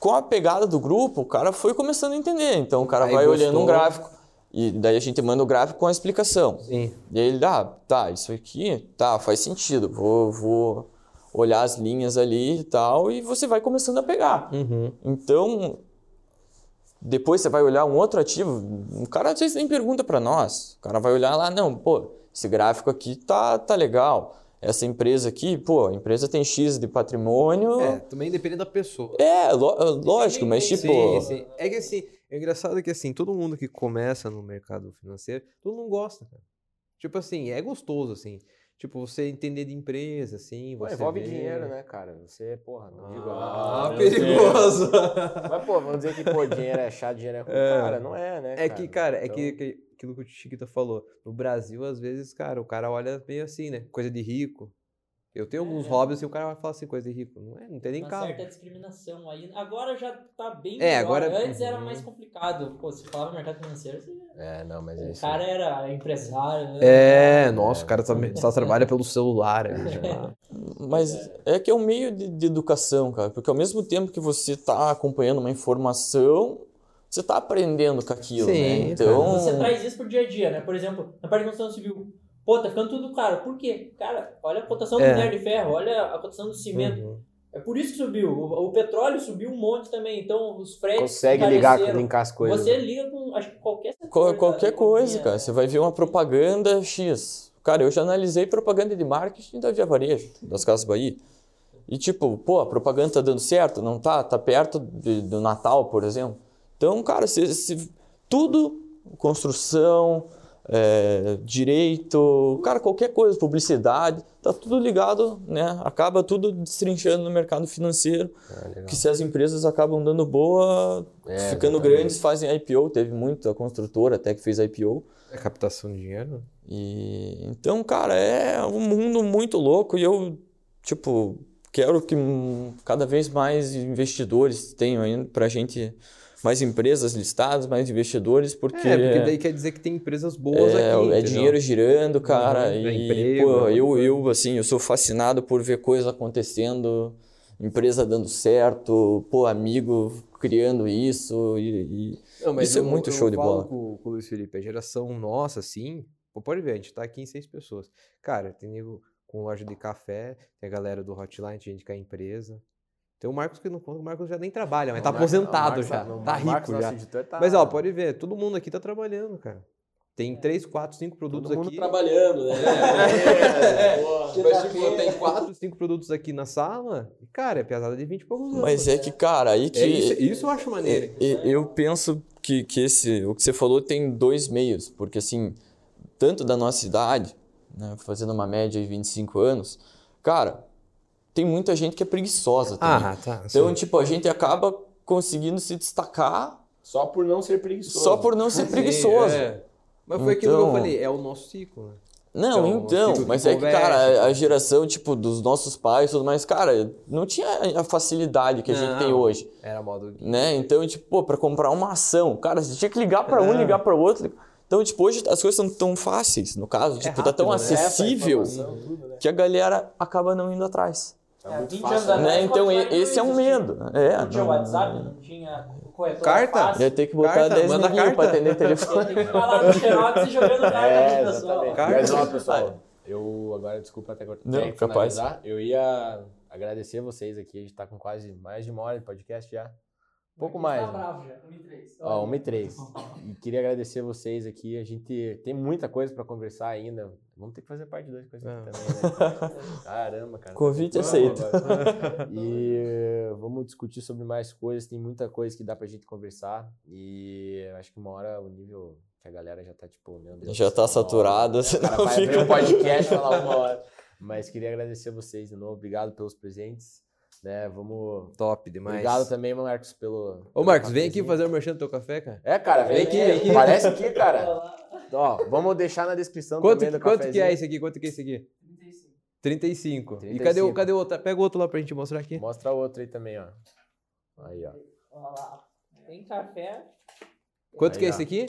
com a pegada do grupo, o cara foi começando a entender. Então o cara Aí vai gostou. olhando um gráfico. E daí a gente manda o gráfico com a explicação. Sim. E aí ele, ah, tá, isso aqui, tá, faz sentido. Vou, vou olhar as linhas ali e tal. E você vai começando a pegar. Uhum. Então, depois você vai olhar um outro ativo, o cara às vezes nem pergunta para nós. O cara vai olhar lá, não, pô, esse gráfico aqui tá, tá legal. Essa empresa aqui, pô, a empresa tem X de patrimônio. É, também depende da pessoa. É, lo- lógico, mas tipo. Sim, sim. É que assim, é engraçado que assim, todo mundo que começa no mercado financeiro, todo mundo gosta, cara. Tipo assim, é gostoso, assim. Tipo, você entender de empresa, assim, Pô, envolve vê- dinheiro, né, cara? Você, porra, não digo. Ah, não, perigoso! Mas, pô, vamos dizer que, pô, dinheiro é chato, dinheiro é ruim. Cara, não é, né? É que, cara, é Então, que, que aquilo que o Chiquita falou. No Brasil, às vezes, cara, o cara olha meio assim, né? Coisa de rico. Eu tenho alguns É. hobbies e o cara vai falar assim, coisa de rico. Não é, não tem nem uma carro. certa discriminação aí. Agora já tá bem É, melhor. agora- Antes era Uhum. mais complicado. Pô, se falava mercado financeiro, você... É, não, mas é o isso. cara era empresário. né? É, nossa, o cara só, só trabalha pelo celular. ali já. Mas é que é um meio de, de educação, cara. Porque ao mesmo tempo que você tá acompanhando uma informação, você tá aprendendo com aquilo, Sim, né? Então. Você traz isso pro dia a dia, né? Por exemplo, na parte de construção civil. Pô, tá ficando tudo caro. Por quê? Cara, olha a cotação do É. minério de ferro, olha a cotação do cimento. Uhum. É por isso que subiu. O, o petróleo subiu um monte também. Então, os fretes Consegue ligar, linkar as coisas. Você né? liga com acho que qualquer da qualquer coisa, cara. Você vai ver uma propaganda X. Cara, eu já analisei propaganda de marketing da Via Varejo, das Casas Bahia. E tipo, pô, a propaganda tá dando certo? Não tá? Tá perto de- do Natal, por exemplo. Então, cara, se, se- tudo, construção, é, direito, cara, qualquer coisa, publicidade, tá tudo ligado, né? Acaba tudo destrinchando no mercado financeiro. Ah. Que se as empresas acabam dando boa, É, ficando exatamente. grandes, fazem IPO. Teve muita construtora até que fez IPO. É captação de dinheiro? E então, cara, é um mundo muito louco e eu, tipo, quero que cada vez mais investidores tenham pra gente mais empresas listadas, mais investidores, porque É, porque daí quer dizer que tem empresas boas é, aqui. é entendeu? dinheiro girando, cara, Uhum, é e emprego, pô, é eu, coisa. eu assim, eu sou fascinado por ver coisas acontecendo, empresa dando certo, pô, amigo criando isso e, e- Não, Isso é muito show de falo bola. Com, com o Luiz Felipe, a geração nossa, assim, pô, pode ver, a gente tá aqui em seis pessoas. Cara, tem nego com loja de café, tem a galera do Hotline, tem gente que é empresa. Tem o Marcos que não conta, o Marcos já nem trabalha, mas tá Não, o Marcos- aposentado o Marcos já, não, tá rico já. editor, tá- Mas ó, pode ver, todo mundo aqui tá trabalhando, cara. Tem três, quatro, cinco produtos Todo mundo aqui. trabalhando, né? Mas, tipo, tem quatro, cinco produtos aqui na sala. E, cara, é pesada de 20 e poucos anos. mas é que, cara, aí que É isso, isso eu acho maneiro. E- e- Eu penso que, que esse, o que você falou tem dois meios, porque assim, tanto da nossa idade, né, fazendo uma média de 25 anos, cara, tem muita gente que é preguiçosa também. Ah, tá. então, sim. tipo, a gente acaba conseguindo se destacar Só por não ser preguiçoso. só por não ser Sim, preguiçoso. é. Mas foi aquilo que eu Então- falei, é o nosso ciclo, né? Não, Então, então, mas é que, cara, a- geração, tipo, dos nossos pais e tudo mais, cara, não tinha a facilidade que a gente tem Não. hoje. Era modo. né? Então, tipo, pô, pra comprar uma ação, cara, você tinha que ligar pra um, É. ligar pra outro. Então, tipo, hoje as coisas são tão fáceis, no caso, tipo, tá tão rápido, né? acessível informação, né? que a galera acaba não indo atrás. É, 20 fácil, anos né? atrás, Né? Então, esse é um medo. É, Não tinha não- WhatsApp, não tinha corretor Carta? fácil. Ia ter que botar Carta, 10 manda neguinhos pra carta. atender Você telefone. tem que falar no Xerox e jogando carta É, pro pessoal. Cara, Mas ó, pessoal, eu agora, desculpa até cortar. Não, capaz. finalizar. Eu ia agradecer vocês aqui, a gente tá com quase mais de uma hora de podcast já. Um pouco mais. Tá né? bravo já, 1 e 3. Ó, 1 e 3. E queria agradecer vocês aqui. A gente tem muita coisa pra conversar ainda. Vamos ter que fazer parte 2 com a gente É. também, né? Caramba, cara. Convite Vamos aceito. E eh, vamos discutir sobre mais coisas. Tem muita coisa que dá pra gente conversar. E acho que uma hora o nível que a galera já tá tipo, meu Deus. Já tá saturada, né? senão fica- abrir um podcast falar uma hora. Mas queria agradecer vocês de novo. Obrigado pelos presentes. Né, vamos. Top demais. Obrigado também, Marcos, pelo. Ô, pelo Marcos, vem aqui fazer o merchan do teu café, cara. É, cara, vem, Vem aqui, aqui, vem aqui. Parece aqui, cara. Ó, vamos deixar na descrição Quanto, também do quanto que é esse aqui? Quanto que é esse aqui? 35. E 35. cadê o, cadê o outro? Pega o outro lá pra gente mostrar aqui. Mostra o outro aí também, ó. Aí, ó. Olha lá. Tem café. Quanto Aí, que é ó. esse aqui?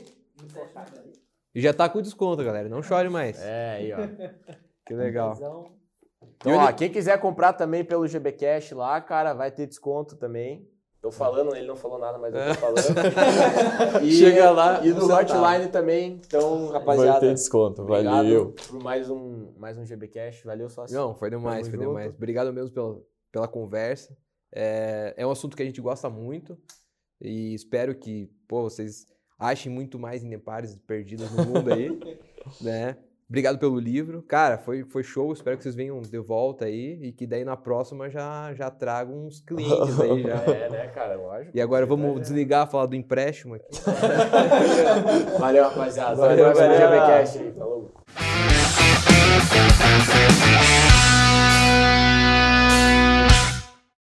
E já tá com desconto, galera. Não chore mais. É, aí, ó. Que legal. Então, Então, ó, quem quiser comprar também pelo GB Cash lá, cara, vai ter desconto também. Tô falando, ele não falou nada, mas eu tô falando. E, Chega lá, E no. Hotline também. Então, Vai rapaziada, ter desconto, obrigado valeu. por mais um, mais um GB Cash. Valeu, sócio. Não, foi demais, Tamo foi junto. demais. Obrigado mesmo pela, pela conversa. É, é um assunto que a gente gosta muito e espero que pô, vocês achem muito mais Inepares perdidas no mundo aí, né? Obrigado pelo livro. Cara, foi, foi show. Espero que vocês venham de volta aí e que daí na próxima já, já trago uns clientes aí já. É, né, cara? Lógico. E agora vamos desligar, falar do empréstimo aqui. Valeu, rapaziada. Valeu, aí. Falou.